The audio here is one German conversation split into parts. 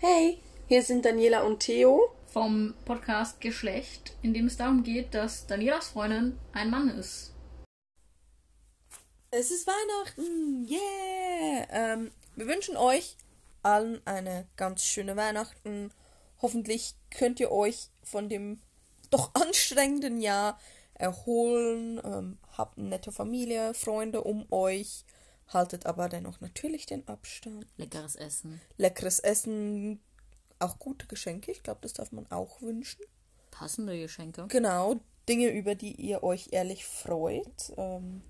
Hey, hier sind Daniela und Theo. vom Podcast Geschlecht, in dem es darum geht, dass Danielas Freundin ein Mann ist. Es ist Weihnachten, yeah! Ähm, wir wünschen euch allen eine ganz schöne Weihnachten. Hoffentlich könnt ihr euch von dem doch anstrengenden Jahr erholen. Ähm, habt eine nette Familie, Freunde um euch. Haltet aber dennoch natürlich den Abstand. Leckeres Essen, Leckeres Essen, auch gute Geschenke. Ich glaube, das darf man auch wünschen. passende Geschenke. Genau, Dinge, über die ihr euch ehrlich freut. Ähm,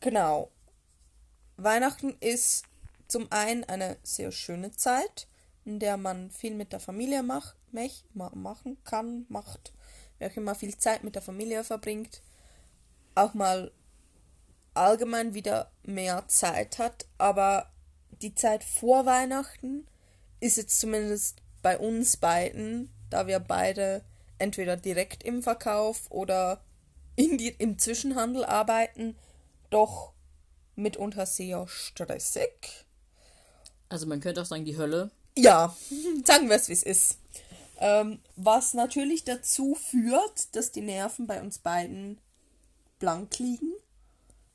genau. Weihnachten ist zum einen eine sehr schöne Zeit, in der man viel mit der Familie mach, mech, ma, machen kann, macht, wer auch immer viel Zeit mit der Familie verbringt, auch mal allgemein wieder mehr Zeit hat. Aber die Zeit vor Weihnachten ist jetzt zumindest bei uns beiden, da wir beide entweder direkt im Verkauf oder in die, im Zwischenhandel arbeiten, doch mitunter sehr stressig. Also man könnte auch sagen, die Hölle. Ja, sagen wir es, wie es ist. Ähm, was natürlich dazu führt, dass die Nerven bei uns beiden blank liegen.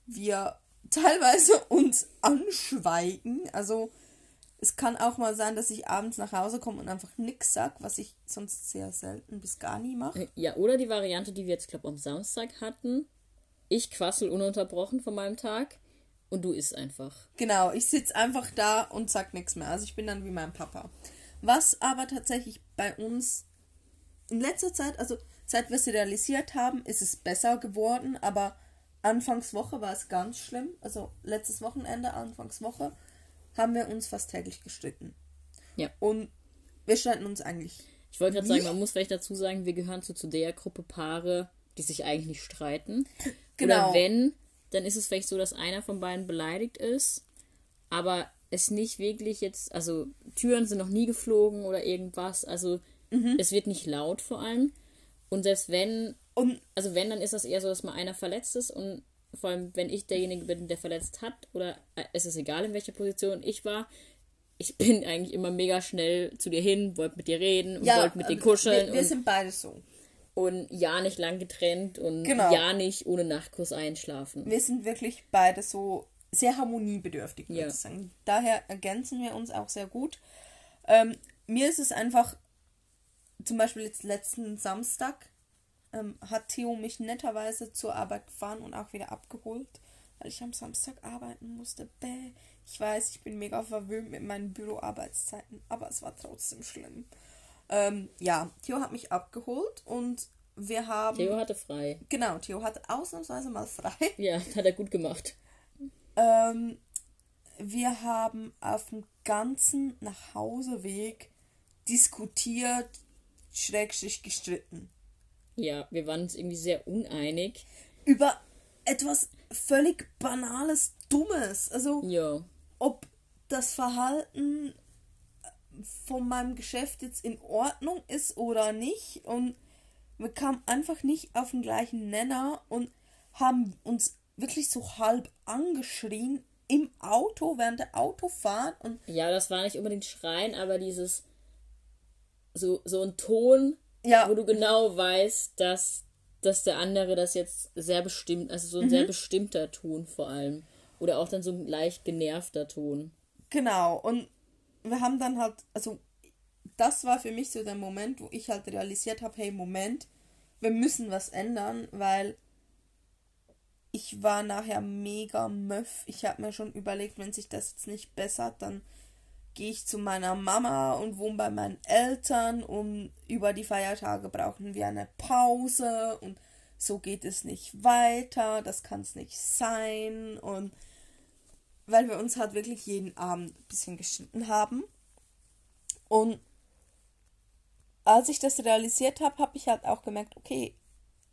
Wir teilweise uns anschweigen. Also es kann auch mal sein, dass ich abends nach Hause komme und einfach nichts sag, was ich sonst sehr selten bis gar nie mache. Ja, oder die Variante, die wir jetzt, glaube am Samstag hatten. Ich quassel ununterbrochen von meinem Tag und du isst einfach. Genau, ich sitze einfach da und sag nichts mehr. Also ich bin dann wie mein Papa. Was aber tatsächlich bei uns in letzter Zeit, also seit wir es realisiert haben, ist es besser geworden, aber Anfangswoche war es ganz schlimm. Also letztes Wochenende, Anfangswoche, haben wir uns fast täglich gestritten. Ja. Und wir streiten uns eigentlich. Ich wollte gerade sagen, man muss vielleicht dazu sagen, wir gehören zu, zu der Gruppe Paare, die sich eigentlich nicht streiten. Genau. Oder wenn, dann ist es vielleicht so, dass einer von beiden beleidigt ist, aber es nicht wirklich jetzt, also Türen sind noch nie geflogen oder irgendwas, also es wird nicht laut vor allem. Und selbst wenn, Und also wenn, dann ist das eher so, dass mal einer verletzt ist und vor allem, wenn ich derjenige bin, der verletzt hat, oder äh, es ist egal, in welcher Position ich war, ich bin eigentlich immer mega schnell zu dir hin, wollte mit dir reden und wollte mit dir äh, kuscheln Wir, wir und, sind beide so. und ja nicht lang getrennt und Genau. ja nicht ohne Nachtkuss einschlafen. wir sind wirklich beide so sehr harmoniebedürftig, würde Ja. ich sagen. Daher ergänzen wir uns auch sehr gut. Ähm, mir ist es einfach, zum Beispiel jetzt letzten Samstag, ähm, hat Theo mich netterweise zur Arbeit gefahren und auch wieder abgeholt, weil ich am Samstag arbeiten musste. Bäh. Ich weiß, ich bin mega verwöhnt mit meinen Büroarbeitszeiten, aber es war trotzdem schlimm. Ähm, ja, Theo hat mich abgeholt und wir haben. Theo hatte frei. Genau, Theo hatte ausnahmsweise mal frei. Ja, hat er gut gemacht. Ähm, wir haben auf dem ganzen Nachhauseweg diskutiert, schrägstrich gestritten. Ja, wir waren uns irgendwie sehr uneinig. Über etwas völlig Banales, Dummes. Also, Ja. ob das Verhalten von meinem Geschäft jetzt in Ordnung ist oder nicht. Und wir kamen einfach nicht auf den gleichen Nenner und haben uns wirklich so halb angeschrien im Auto, während der Autofahrt. Und Ja, das war nicht unbedingt Schreien, aber dieses so, so ein Ton, ja, wo du genau weißt, dass, dass der andere das jetzt sehr bestimmt, also so ein sehr bestimmter Ton vor allem. Oder auch dann so ein leicht genervter Ton. Genau, und wir haben dann halt, also das war für mich so der Moment, wo ich halt realisiert habe, hey, Moment, wir müssen was ändern, weil ich war nachher mega möff. Ich habe mir schon überlegt, wenn sich das jetzt nicht bessert, dann gehe ich zu meiner Mama und wohne bei meinen Eltern und über die Feiertage brauchen wir eine Pause und so geht es nicht weiter, das kann es nicht sein und weil wir uns halt wirklich jeden Abend ein bisschen gestritten haben. Und als ich das realisiert habe, habe ich halt auch gemerkt, okay,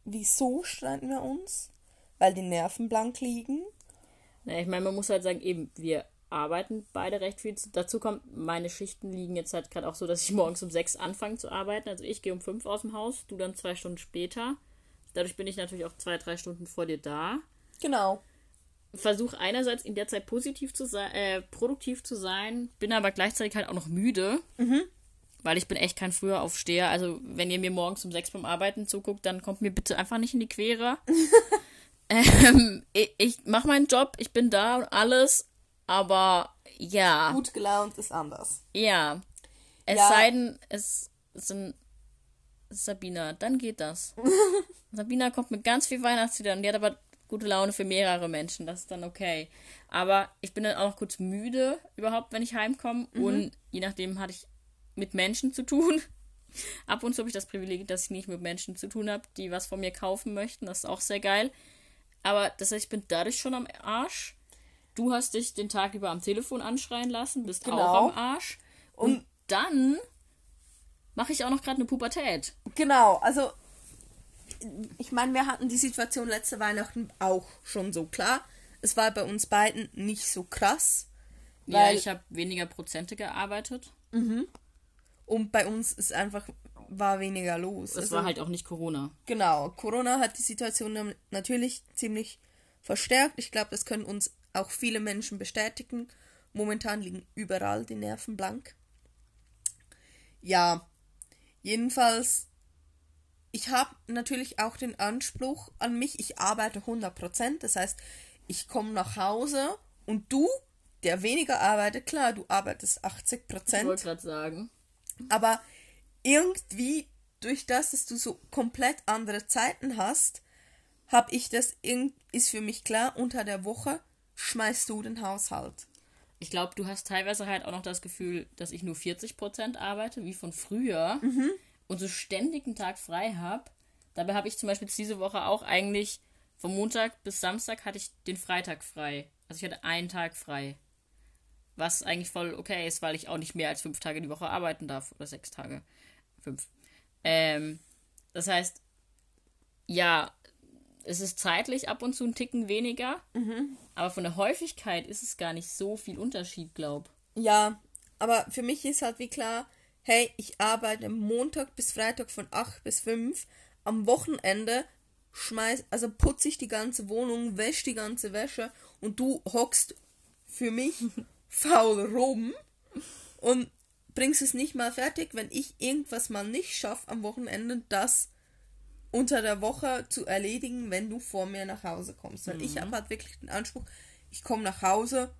wieso streiten wir uns? Weil die Nerven blank liegen. Naja, ich meine, man muss halt sagen, eben, wir arbeiten beide recht viel. Dazu kommt, meine Schichten liegen jetzt halt gerade auch so, dass ich morgens um sechs anfange zu arbeiten. Also ich gehe um fünf aus dem Haus, du dann zwei Stunden später. Dadurch bin ich natürlich auch zwei, drei Stunden vor dir da. Genau. versuche einerseits in der Zeit positiv zu sein, äh, produktiv zu sein, bin aber gleichzeitig halt auch noch müde. Mhm. Weil ich bin echt kein früher Aufsteher. Also, wenn ihr mir morgens um sechs beim Arbeiten zuguckt, dann kommt mir bitte einfach nicht in die Quere. ähm, ich, ich mache meinen Job, ich bin da und alles, aber ja. Gut gelaunt ist anders. Ja. Es ja. sei denn, es sind Sabina, dann geht das. Sabina kommt mit ganz viel Weihnachtsliedern und die hat aber gute Laune für mehrere Menschen. Das ist dann okay. Aber ich bin dann auch noch kurz müde überhaupt, wenn ich heimkomme. Mhm. Und je nachdem hatte ich mit Menschen zu tun. Ab und zu habe ich das Privileg, dass ich nicht mit Menschen zu tun habe, die was von mir kaufen möchten. Das ist auch sehr geil. Aber das heißt, ich bin dadurch schon am Arsch. Du hast dich den Tag über am Telefon anschreien lassen, bist genau. auch am Arsch. Und, und dann mache ich auch noch gerade eine Pubertät. Genau, also ich meine, wir hatten die Situation letzte Weihnachten auch schon so klar. Es war bei uns beiden nicht so krass. Ja, ich habe weniger Prozente gearbeitet. Mhm. Und bei uns ist einfach war weniger los. Es also, war halt auch nicht Corona. Genau, Corona hat die Situation natürlich ziemlich verstärkt. Ich glaube, das können uns auch viele Menschen bestätigen. Momentan liegen überall die Nerven blank. Ja, jedenfalls, ich habe natürlich auch den Anspruch an mich, ich arbeite 100%, das heißt, ich komme nach Hause und du, der weniger arbeitet, klar, du arbeitest 80%. Ich wollte gerade sagen. Aber irgendwie, durch das, dass du so komplett andere Zeiten hast, habe ich das, ist für mich klar, unter der Woche schmeißt du den Haushalt. Ich glaube, du hast teilweise halt auch noch das Gefühl, dass ich nur 40% arbeite, wie von früher, mhm. und so ständig einen Tag frei habe. Dabei habe ich zum Beispiel diese Woche auch eigentlich vom Montag bis Samstag hatte ich den Freitag frei. Also ich hatte einen Tag frei. Was eigentlich voll okay ist, weil ich auch nicht mehr als fünf Tage die Woche arbeiten darf. Oder sechs Tage. Fünf. Ähm, das heißt, ja, es ist zeitlich ab und zu ein Ticken weniger, mhm. aber von der Häufigkeit ist es gar nicht so viel Unterschied, glaub. Ja, aber für mich ist halt wie klar, hey, ich arbeite Montag bis Freitag von 8 bis 5, am Wochenende schmeiß, also putze ich die ganze Wohnung, wäsche die ganze Wäsche und du hockst für mich faul rum und bringst es nicht mal fertig, wenn ich irgendwas mal nicht schaffe am Wochenende, das unter der Woche zu erledigen, wenn du vor mir nach Hause kommst. Weil mhm. ich habe halt wirklich den Anspruch, ich komme nach Hause.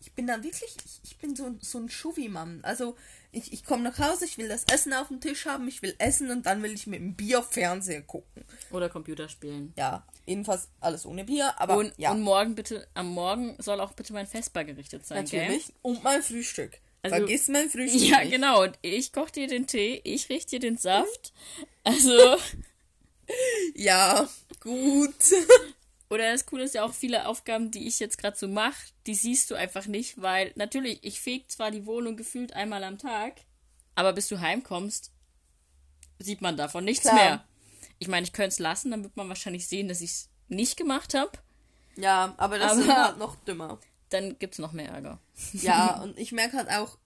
Ich bin dann wirklich, ich, ich bin so, so ein Schuvi-Mann. Also ich, ich komme nach Hause, ich will das Essen auf dem Tisch haben, ich will essen und dann will ich mit dem Bier Fernseher gucken. Oder Computer spielen. Ja, jedenfalls alles ohne Bier, aber und, ja. Und morgen bitte, am Morgen soll auch bitte mein Festbar gerichtet sein, Natürlich. Gell? Und mein Frühstück. Also, Vergiss mein Frühstück. Ja, nicht. genau. Und ich koche dir den Tee, ich richte dir den Saft. Also. ja, gut. Oder das Coole ist ja auch viele Aufgaben, die ich jetzt gerade so mache, die siehst du einfach nicht, weil natürlich, ich feg zwar die Wohnung gefühlt einmal am Tag, aber bis du heimkommst, sieht man davon nichts Klar. mehr. Ich meine, ich könnte es lassen, dann wird man wahrscheinlich sehen, dass ich es nicht gemacht habe. Ja, aber das aber ist noch dümmer dann gibt es noch mehr Ärger. Ja, und ich merke halt auch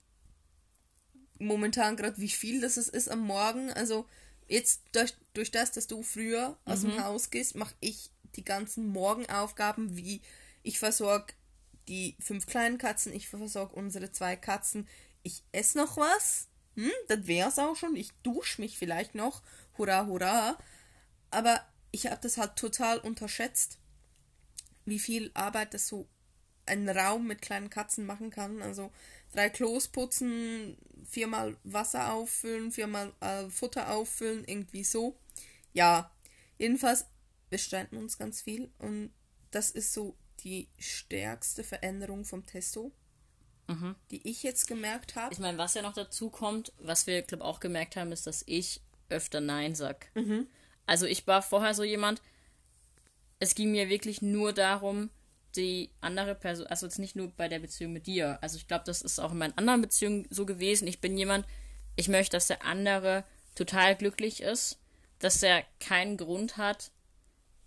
momentan gerade, wie viel das ist am Morgen. Also jetzt durch, durch das, dass du früher aus mhm. dem Haus gehst, mache ich die ganzen Morgenaufgaben, wie ich versorge die fünf kleinen Katzen, ich versorge unsere zwei Katzen, ich esse noch was. Hm, das wär's auch schon. Ich dusche mich vielleicht noch. Hurra, hurra. Aber ich habe das halt total unterschätzt, wie viel Arbeit das so einen Raum mit kleinen Katzen machen kann. Also drei Klos putzen, viermal Wasser auffüllen, viermal äh, Futter auffüllen, irgendwie so. Ja, jedenfalls, wir streiten uns ganz viel und das ist so die stärkste Veränderung vom Testo, mhm. die ich jetzt gemerkt habe. Ich meine, was ja noch dazu kommt, was wir, glaube auch gemerkt haben, ist, dass ich öfter Nein sag. Mhm. Also ich war vorher so jemand, es ging mir wirklich nur darum, die andere Person, also jetzt nicht nur bei der Beziehung mit dir. Also ich glaube, das ist auch in meinen anderen Beziehungen so gewesen. Ich bin jemand, ich möchte, dass der andere total glücklich ist, dass er keinen Grund hat,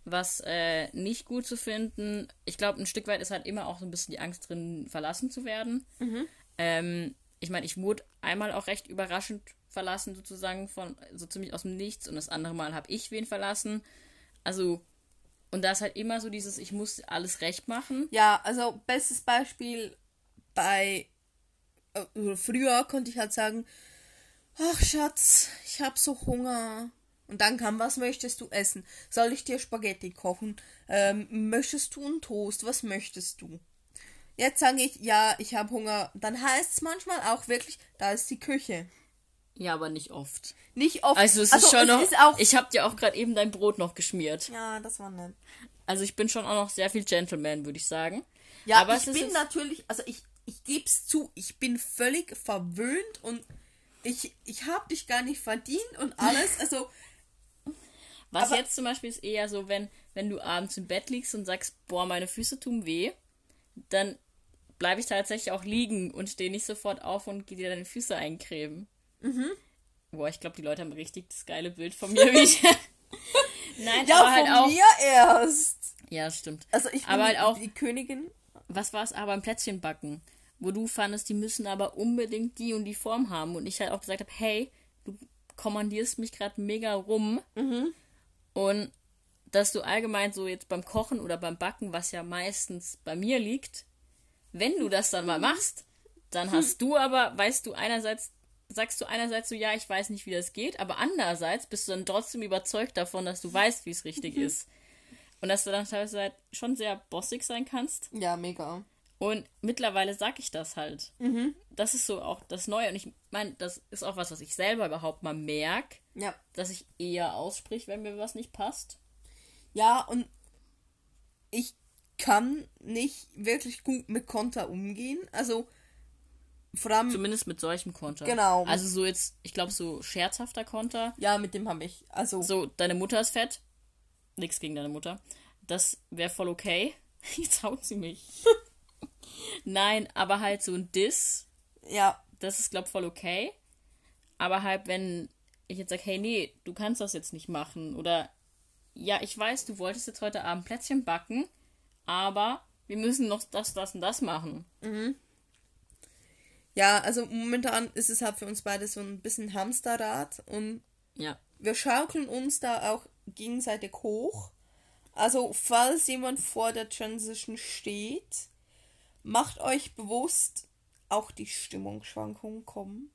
was äh, nicht gut zu finden. Ich glaube, ein Stück weit ist halt immer auch so ein bisschen die Angst drin, verlassen zu werden. Mhm. Ähm, ich meine, ich wurde einmal auch recht überraschend verlassen, sozusagen, von so ziemlich aus dem Nichts und das andere Mal habe ich wen verlassen. Also Und da ist halt immer so dieses, ich muss alles recht machen. Ja, also bestes Beispiel bei äh, früher konnte ich halt sagen, ach Schatz, ich hab so Hunger. Und dann kam, was möchtest du essen? Soll ich dir Spaghetti kochen? Ähm, möchtest du einen Toast? Was möchtest du? Jetzt sage ich, ja, ich habe Hunger. Dann heißt es manchmal auch wirklich, da ist die Küche. Ja, aber nicht oft. Nicht oft. Also es Also, ist schon es noch. ist auch- ich habe dir auch gerade eben dein Brot noch geschmiert. Ja, das war nett. Also ich bin schon auch noch sehr viel Gentleman, würde ich sagen. Ja, aber ich bin natürlich, also ich, ich gebe es zu, ich bin völlig verwöhnt und ich, ich habe dich gar nicht verdient und alles. Also, Was jetzt zum Beispiel ist eher so, wenn, wenn du abends im Bett liegst und sagst, boah, meine Füße tun weh, dann bleibe ich tatsächlich auch liegen und stehe nicht sofort auf und gehe dir deine Füße eincremen. Mhm. Boah, ich glaube, die Leute haben richtig das geile Bild von mir, wie ich. Nein, ja, aber halt von auch. mir erst. Ja, stimmt. Also ich bin aber halt die, auch, die Königin. was war es aber im Plätzchenbacken, wo du fandest, die müssen aber unbedingt die und die Form haben und ich halt auch gesagt habe, hey, du kommandierst mich gerade mega rum und dass du allgemein so jetzt beim Kochen oder beim Backen, was ja meistens bei mir liegt, wenn du das dann mal machst, dann hast du aber, weißt du einerseits, sagst du einerseits so, ja, ich weiß nicht, wie das geht, aber andererseits bist du dann trotzdem überzeugt davon, dass du weißt, wie es richtig ist. Und dass du dann teilweise halt schon sehr bossig sein kannst. Ja, mega. Und mittlerweile sag ich das halt. Das ist so auch das Neue. Und ich meine, das ist auch was, was ich selber überhaupt mal merke, Ja. dass ich eher aussprich, wenn mir was nicht passt. Ja, und ich kann nicht wirklich gut mit Konter umgehen. Also, vor allem, Zumindest mit solchem Konter. Genau. Also so jetzt, ich glaube, so scherzhafter Konter. ja, mit dem habe ich. Also, So, deine Mutter ist fett. Nix gegen deine Mutter. Das wäre voll okay. Jetzt haut sie mich. Nein, aber halt so ein Diss ja, das ist, glaub voll okay. Aber halt, wenn ich jetzt sage, hey, nee, du kannst das jetzt nicht machen. Oder, ja, ich weiß, du wolltest jetzt heute Abend Plätzchen backen, aber wir müssen noch das, das und das machen. Ja, also momentan ist es halt für uns beide so ein bisschen Hamsterrad und Ja. wir schaukeln uns da auch gegenseitig hoch. Also, falls jemand vor der Transition steht, macht euch bewusst, auch die Stimmungsschwankungen kommen.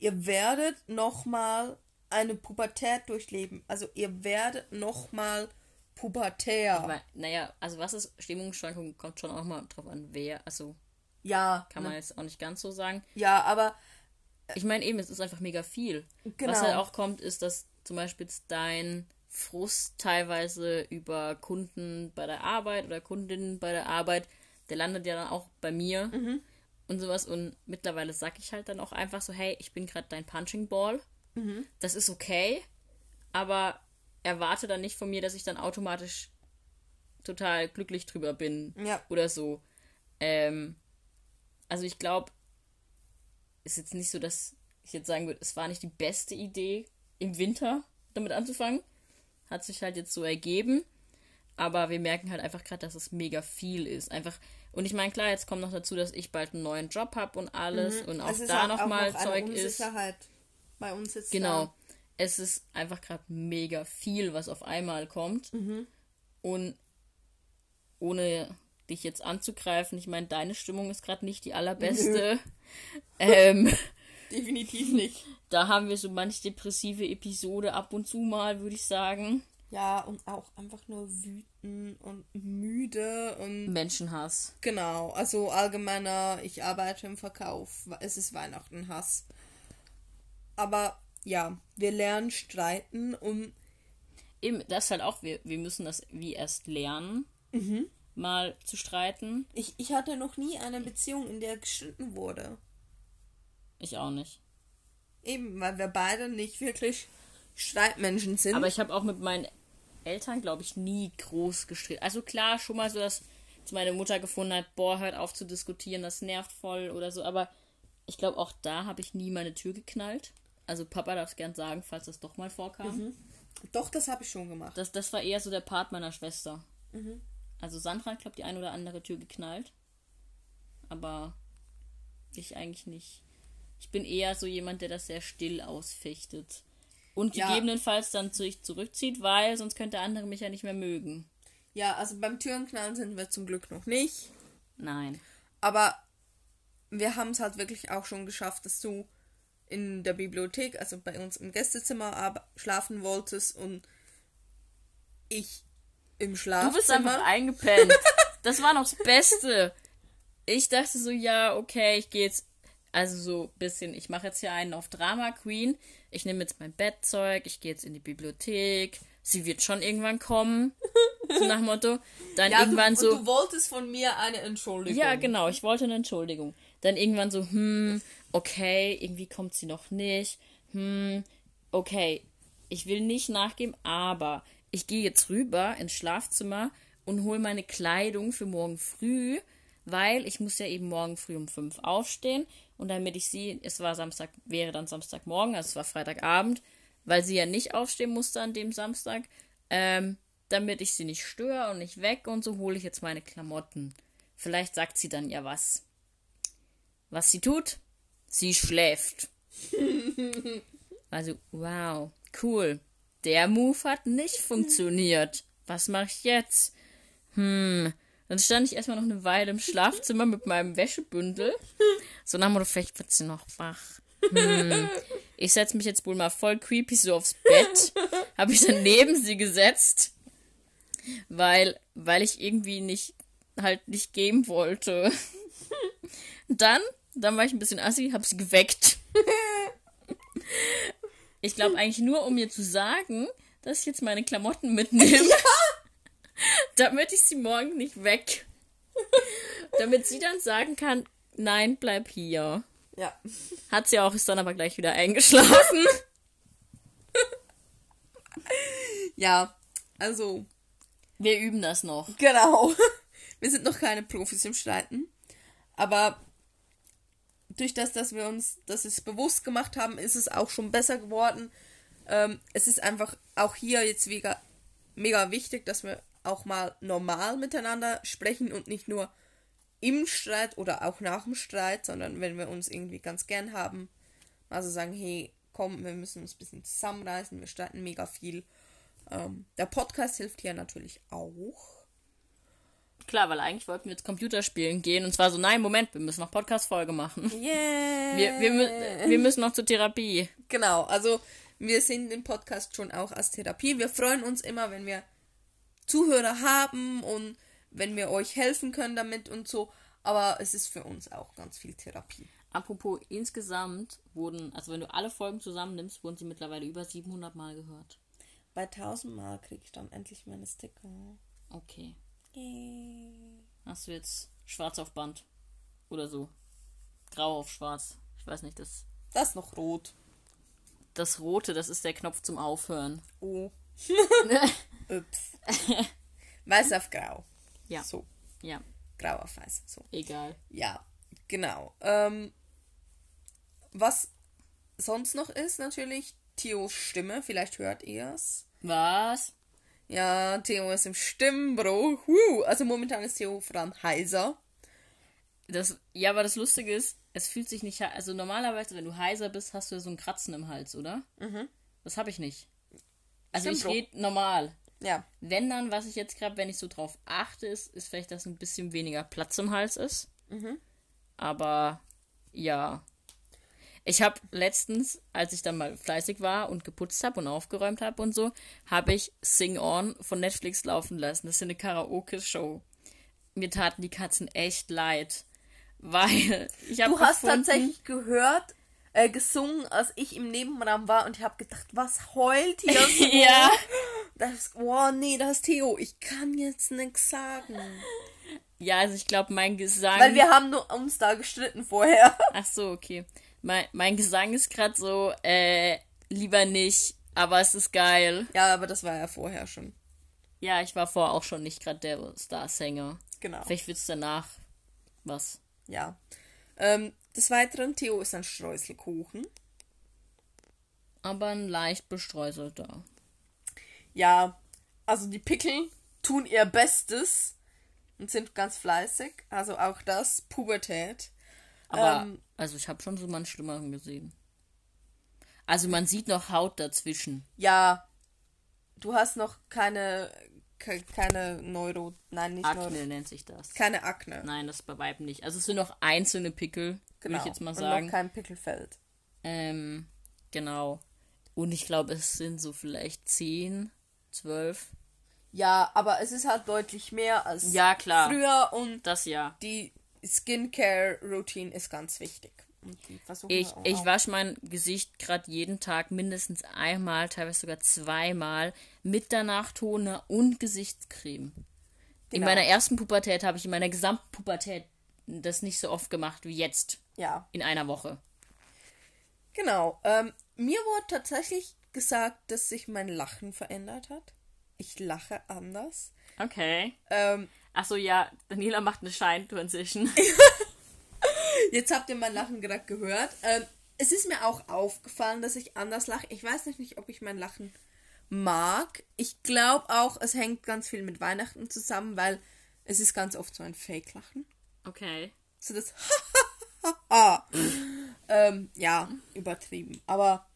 Ihr werdet nochmal eine Pubertät durchleben. Also, ihr werdet nochmal pubertär. Aber, naja, also was ist Stimmungsschwankungen, kommt schon auch mal drauf an, wer. Also ja, kann man ne? jetzt auch nicht ganz so sagen. ja, aber Ich meine eben, es ist einfach mega viel. Genau. Was halt auch kommt, ist, dass zum Beispiel dein Frust teilweise über Kunden bei der Arbeit oder Kundinnen bei der Arbeit, der landet ja dann auch bei mir Mhm. und sowas. Und mittlerweile sag ich halt dann auch einfach so, hey, ich bin gerade dein Punching Ball. Mhm. Das ist okay, aber erwarte dann nicht von mir, dass ich dann automatisch total glücklich drüber bin ja, oder so. Ähm, also ich glaube, ist jetzt nicht so, dass ich jetzt sagen würde, es war nicht die beste Idee, im Winter damit anzufangen. Hat sich halt jetzt so ergeben. Aber wir merken halt einfach gerade, dass es mega viel ist. Einfach. Und ich meine, klar, jetzt kommt noch dazu, dass ich bald einen neuen Job habe und alles. Und auch Mhm. es ist da halt nochmal auch noch Zeug ist. Bei uns jetzt Genau. da. Es ist einfach gerade mega viel, was auf einmal kommt. Und ohne dich jetzt anzugreifen, ich meine, deine Stimmung ist gerade nicht die allerbeste. ähm, Definitiv nicht. da haben wir so manch depressive Episode ab und zu mal, würde ich sagen. Ja, und auch einfach nur wütend und müde und Menschenhass. genau, also allgemeiner, ich arbeite im Verkauf, es ist Weihnachten Hass. Aber ja, wir lernen streiten und Eben, das ist halt auch, wir, wir müssen das wie erst lernen, mal zu streiten. ich, ich hatte noch nie eine Beziehung, in der gestritten wurde. Ich auch nicht. Eben, weil wir beide nicht wirklich Streitmenschen sind. Aber ich habe auch mit meinen Eltern, glaube ich, nie groß gestritten. Also klar, schon mal so, dass meine Mutter gefunden hat, boah, hört auf zu diskutieren, das nervt voll oder so. Aber ich glaube, auch da habe ich nie meine Tür geknallt. Also Papa darf es gern sagen, falls das doch mal vorkam. Doch, das habe ich schon gemacht. Das, das war eher so der Part meiner Schwester. Also Sandra hat, glaube die eine oder andere Tür geknallt. Aber ich eigentlich nicht. Ich bin eher so jemand, der das sehr still ausfechtet. Und Ja. gegebenenfalls dann zu sich zurückzieht, weil sonst könnte der andere mich ja nicht mehr mögen. Ja, also beim Türenknallen sind wir zum Glück noch nicht. Nein. Aber wir haben es halt wirklich auch schon geschafft, dass du in der Bibliothek, also bei uns im Gästezimmer schlafen wolltest und ich im Schlafzimmer. Du bist einfach eingepennt. das war noch das Beste. Ich dachte so, ja, okay, ich gehe jetzt, also so ein bisschen, ich mache jetzt hier einen auf Drama Queen. Ich nehme jetzt mein Bettzeug, ich gehe jetzt in die Bibliothek. Sie wird schon irgendwann kommen. So nach Motto. Dann ja, irgendwann du, so. Du wolltest von mir eine Entschuldigung. Ja, genau, ich wollte eine Entschuldigung. Dann irgendwann so, hm, okay, irgendwie kommt sie noch nicht. Hm, okay, ich will nicht nachgeben, aber ich gehe jetzt rüber ins Schlafzimmer und hole meine Kleidung für morgen früh, weil ich muss ja eben morgen früh um fünf aufstehen und damit ich sie, es war Samstag, wäre dann Samstagmorgen, also es war Freitagabend, weil sie ja nicht aufstehen musste an dem Samstag, ähm, damit ich sie nicht störe und nicht weg und so hole ich jetzt meine Klamotten. Vielleicht sagt sie dann ja was. Was sie tut? Sie schläft. Also, wow, cool. Der Move hat nicht funktioniert. Was mache ich jetzt? Hm. Dann stand ich erstmal noch eine Weile im Schlafzimmer mit meinem Wäschebündel. So nach dem vielleicht wird sie noch wach. Hm. Ich setze mich jetzt wohl mal voll creepy so aufs Bett. Habe ich dann neben sie gesetzt. Weil, weil ich irgendwie nicht, halt nicht geben wollte. Dann, dann war ich ein bisschen assi, hab sie geweckt. Ich glaube eigentlich nur, um mir zu sagen, dass ich jetzt meine Klamotten mitnehme. Ja. damit ich sie morgen nicht weg. damit sie dann sagen kann, nein, bleib hier. Ja. Hat sie auch, ist dann aber gleich wieder eingeschlafen. ja, also. Wir üben das noch. Genau. Wir sind noch keine Profis im Streiten. Aber durch das, dass wir uns das bewusst gemacht haben, ist es auch schon besser geworden. Ähm, es ist einfach auch hier jetzt mega, mega wichtig, dass wir auch mal normal miteinander sprechen und nicht nur im Streit oder auch nach dem Streit, sondern wenn wir uns irgendwie ganz gern haben, also sagen, hey, komm, wir müssen uns ein bisschen zusammenreißen, wir streiten mega viel. Ähm, der Podcast hilft hier natürlich auch. Klar, weil eigentlich wollten wir jetzt Computerspielen gehen und zwar so, nein, Moment, wir müssen noch Podcast-Folge machen. Yeah. Wir, wir, wir müssen noch zur Therapie. Genau, also wir sehen den Podcast schon auch als Therapie. Wir freuen uns immer, wenn wir Zuhörer haben und wenn wir euch helfen können damit und so. Aber es ist für uns auch ganz viel Therapie. Apropos, insgesamt wurden, also wenn du alle Folgen zusammennimmst, wurden sie mittlerweile über 700 Mal gehört. Bei 1000 Mal kriege ich dann endlich meine Sticker. Okay. Hast du jetzt schwarz auf Band? Oder so? Grau auf schwarz. Ich weiß nicht, das. Das ist noch rot. Das rote, das ist der Knopf zum Aufhören. Oh. Ups. Weiß auf grau. Ja. So. Ja. Grau auf weiß. So. Egal. Ja, genau. Ähm, was sonst noch ist, natürlich Theos Stimme. Vielleicht hört ihr es. Was? Ja, Theo ist im Stimmbruch. Woo. Also momentan ist Theo vor allem heiser. Das, ja, aber das Lustige ist, es fühlt sich nicht. Also normalerweise, wenn du heiser bist, hast du ja so ein Kratzen im Hals, oder? Mhm. Das habe ich nicht. Also ich rede normal. Ja. Wenn dann, was ich jetzt gerade, wenn ich so drauf achte, ist, ist vielleicht, dass ein bisschen weniger Platz im Hals ist. Mhm. Aber ja, ich habe letztens, als ich dann mal fleißig war und geputzt habe und aufgeräumt habe und so, habe ich Sing On von Netflix laufen lassen. Das ist eine Karaoke-Show. Mir taten die Katzen echt leid. Weil ich habe. Du hast gefunden, tatsächlich gehört, äh, gesungen, als ich im Nebenraum war und ich habe gedacht, was heult hier so? ja. Das, oh nee, das ist Theo. Ich kann jetzt nichts sagen. Ja, also ich glaube, mein Gesang. Weil wir haben nur uns da gestritten vorher. Ach so, okay mein, mein Gesang ist gerade so, äh, lieber nicht, aber es ist geil. Ja, aber das war ja vorher schon. Ja, ich war vorher auch schon nicht gerade der Starsänger. Genau. Vielleicht wird es danach was. Ja. Ähm, des Weiteren, Theo ist ein Streuselkuchen. Aber ein leicht bestreuselter. Ja, also die Pickel tun ihr Bestes und sind ganz fleißig. Also auch das, Pubertät. Aber, ähm, also ich habe schon so mal Schlimmeren gesehen. Also man sieht noch Haut dazwischen. Ja, du hast noch keine ke keine Neuro, nein, nicht Akne Neuro, nennt sich das. keine Akne. Nein, das ist bei Weiben nicht. Also es sind noch einzelne Pickel, würde ich jetzt mal Genau. Und sagen. noch kein Pickelfeld. Ähm, genau. Und ich glaube, es sind so vielleicht 10, 12. Ja, aber es ist halt deutlich mehr als Ja, klar. früher und Das ja. die Skincare-Routine ist ganz wichtig. Ich, ich wasche mein Gesicht gerade jeden Tag mindestens einmal, teilweise sogar zweimal mit danach Toner und Gesichtscreme. In Genau. meiner ersten Pubertät habe ich in meiner gesamten Pubertät das nicht so oft gemacht wie jetzt Ja, in einer Woche. genau. Ähm, mir wurde tatsächlich gesagt, dass sich mein Lachen verändert hat. Ich lache anders. Okay. Ähm, Achso, ja, Daniela macht eine Shine-Transition. Jetzt habt ihr mein Lachen gerade gehört. Ähm, es ist mir auch aufgefallen, dass ich anders lache. Ich weiß nicht, ob ich mein Lachen mag. Ich glaube auch, es hängt ganz viel mit Weihnachten zusammen, weil es ist ganz oft so ein Fake-Lachen. Okay. So das ähm, ja, übertrieben. Aber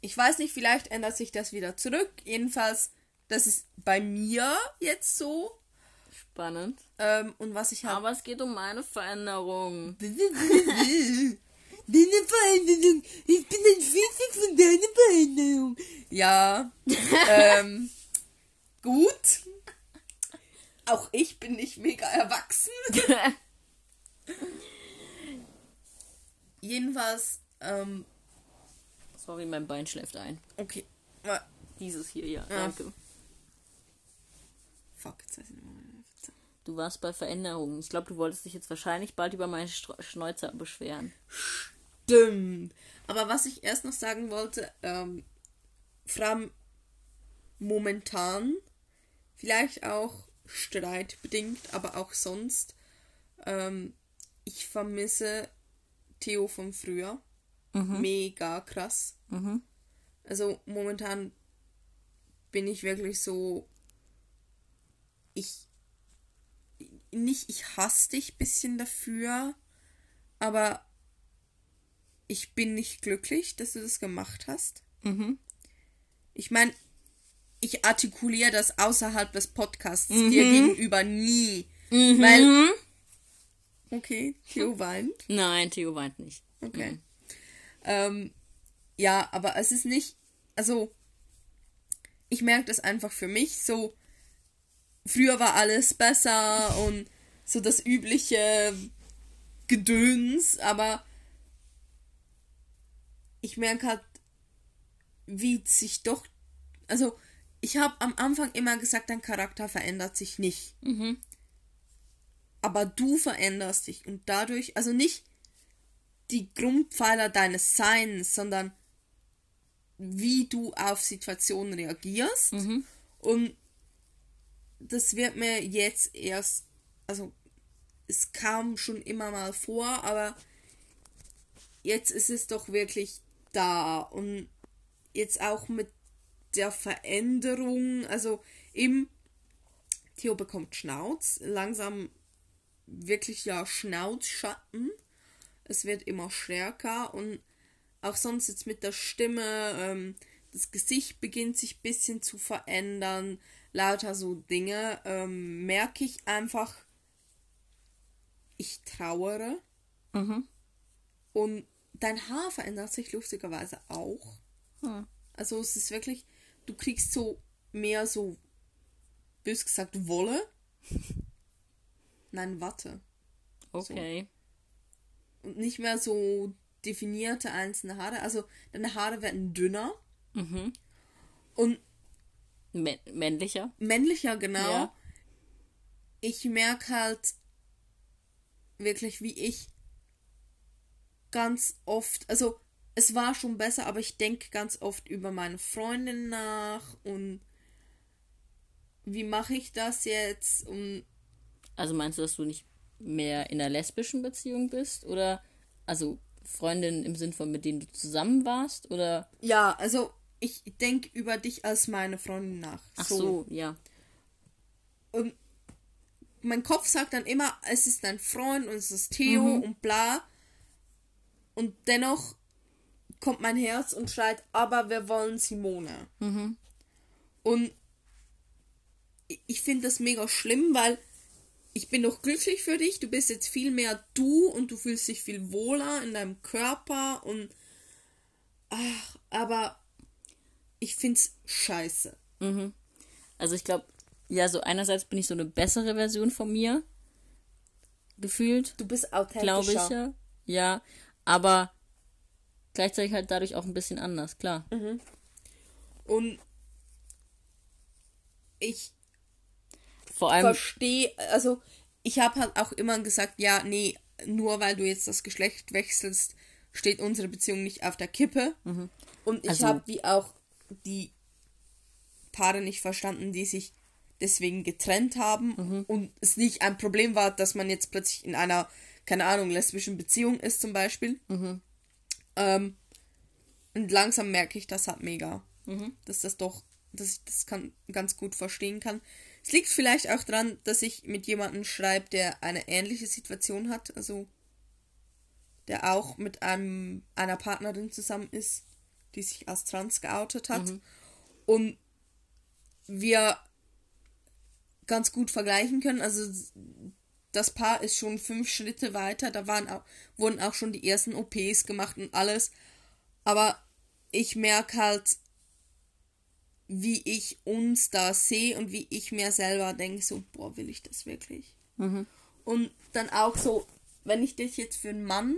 ich weiß nicht, vielleicht ändert sich das wieder zurück. Jedenfalls, das ist bei mir jetzt so. Spannend. Ähm, und was ich habe. Aber es geht um meine Veränderung. Deine Veränderung. Ich bin ein Schlüssel von deiner Veränderung. Ja. ähm, gut. Auch ich bin nicht mega erwachsen. Jedenfalls, ähm, Sorry, mein Bein schläft ein. okay. Dieses hier, ja. Danke. Fuck, jetzt weiß ich nicht mehr. Du warst bei Veränderungen. Ich glaube, du wolltest dich jetzt wahrscheinlich bald über meine Stro- Schnäuzer beschweren. Stimmt. Aber was ich erst noch sagen wollte, ähm, Fram momentan, vielleicht auch streitbedingt, aber auch sonst, ähm, ich vermisse Theo von früher. Mega krass. Also momentan bin ich wirklich so, ich, nicht, ich hasse dich bisschen dafür, aber ich bin nicht glücklich, dass du das gemacht hast. Ich meine, ich artikuliere das außerhalb des Podcasts dir gegenüber nie. Weil. Okay, Theo weint. Nein, Theo weint nicht. Okay. Ähm, ja, aber es ist nicht. Also, ich merke das einfach für mich so. Früher war alles besser und so das übliche Gedöns, aber ich merke halt, wie sich doch. Also, ich habe am Anfang immer gesagt, dein Charakter verändert sich nicht. Aber du veränderst dich und dadurch, also nicht die Grundpfeiler deines Seins, sondern wie du auf Situationen reagierst. Und das wird mir jetzt erst, also es kam schon immer mal vor, aber jetzt ist es doch wirklich da. Und jetzt auch mit der Veränderung, also im Theo bekommt Schnauz, langsam wirklich ja Schnauzschatten. Es wird immer stärker und auch sonst jetzt mit der Stimme, ähm, das Gesicht beginnt sich ein bisschen zu verändern, lauter so Dinge, ähm, merke ich einfach, ich trauere. Und dein Haar verändert sich lustigerweise auch. Also es ist wirklich, du kriegst so mehr so, bös gesagt, Wolle. Nein, Watte. Okay. Und nicht mehr so definierte einzelne Haare. Also deine Haare werden dünner. Und Mä- männlicher. männlicher, genau. Ja. Ich merke halt wirklich, wie ich ganz oft, also es war schon besser, aber ich denke ganz oft über meine Freundin nach und wie mache ich das jetzt? Und Also meinst du, dass du nicht mehr in einer lesbischen Beziehung bist? Oder, also Freundin im Sinn von, mit denen du zusammen warst? Oder, ja, also ich denke über dich als meine Freundin nach. ach so, ja. Und mein Kopf sagt dann immer, es ist dein Freund und es ist Theo und bla. Und dennoch kommt mein Herz und schreit, aber wir wollen Simone. Und ich finde das mega schlimm, weil ich bin doch glücklich für dich. Du bist jetzt viel mehr du und du fühlst dich viel wohler in deinem Körper und ach, aber ich find's scheiße. Mhm. Also ich glaube, ja, so einerseits bin ich so eine bessere Version von mir gefühlt. Du bist authentischer. Glaube ich ja. Ja, aber gleichzeitig halt dadurch auch ein bisschen anders, klar. Mhm. Und ich vor allem verstehe, also ich habe halt auch immer gesagt, ja, nee, nur weil du jetzt das Geschlecht wechselst, steht unsere Beziehung nicht auf der Kippe. Mhm. Und ich Also- habe wie auch die Paare nicht verstanden, die sich deswegen getrennt haben Mhm. und es nicht ein Problem war, dass man jetzt plötzlich in einer, keine Ahnung, lesbischen Beziehung ist zum Beispiel. Mhm. Ähm, und langsam merke ich das halt mega. Mhm. Dass das doch, dass ich das kann, ganz gut verstehen kann. Es liegt vielleicht auch daran, dass ich mit jemandem schreibe, der eine ähnliche Situation hat, also der auch mit einem, einer Partnerin zusammen ist, die sich als trans geoutet hat. Und wir ganz gut vergleichen können. Also das Paar ist schon fünf Schritte weiter. Da waren auch, wurden auch schon die ersten OPs gemacht und alles. Aber ich merke halt, wie ich uns da sehe und wie ich mir selber denke, so, boah, will ich das wirklich? Mhm. Und dann auch so, wenn ich dich jetzt für einen Mann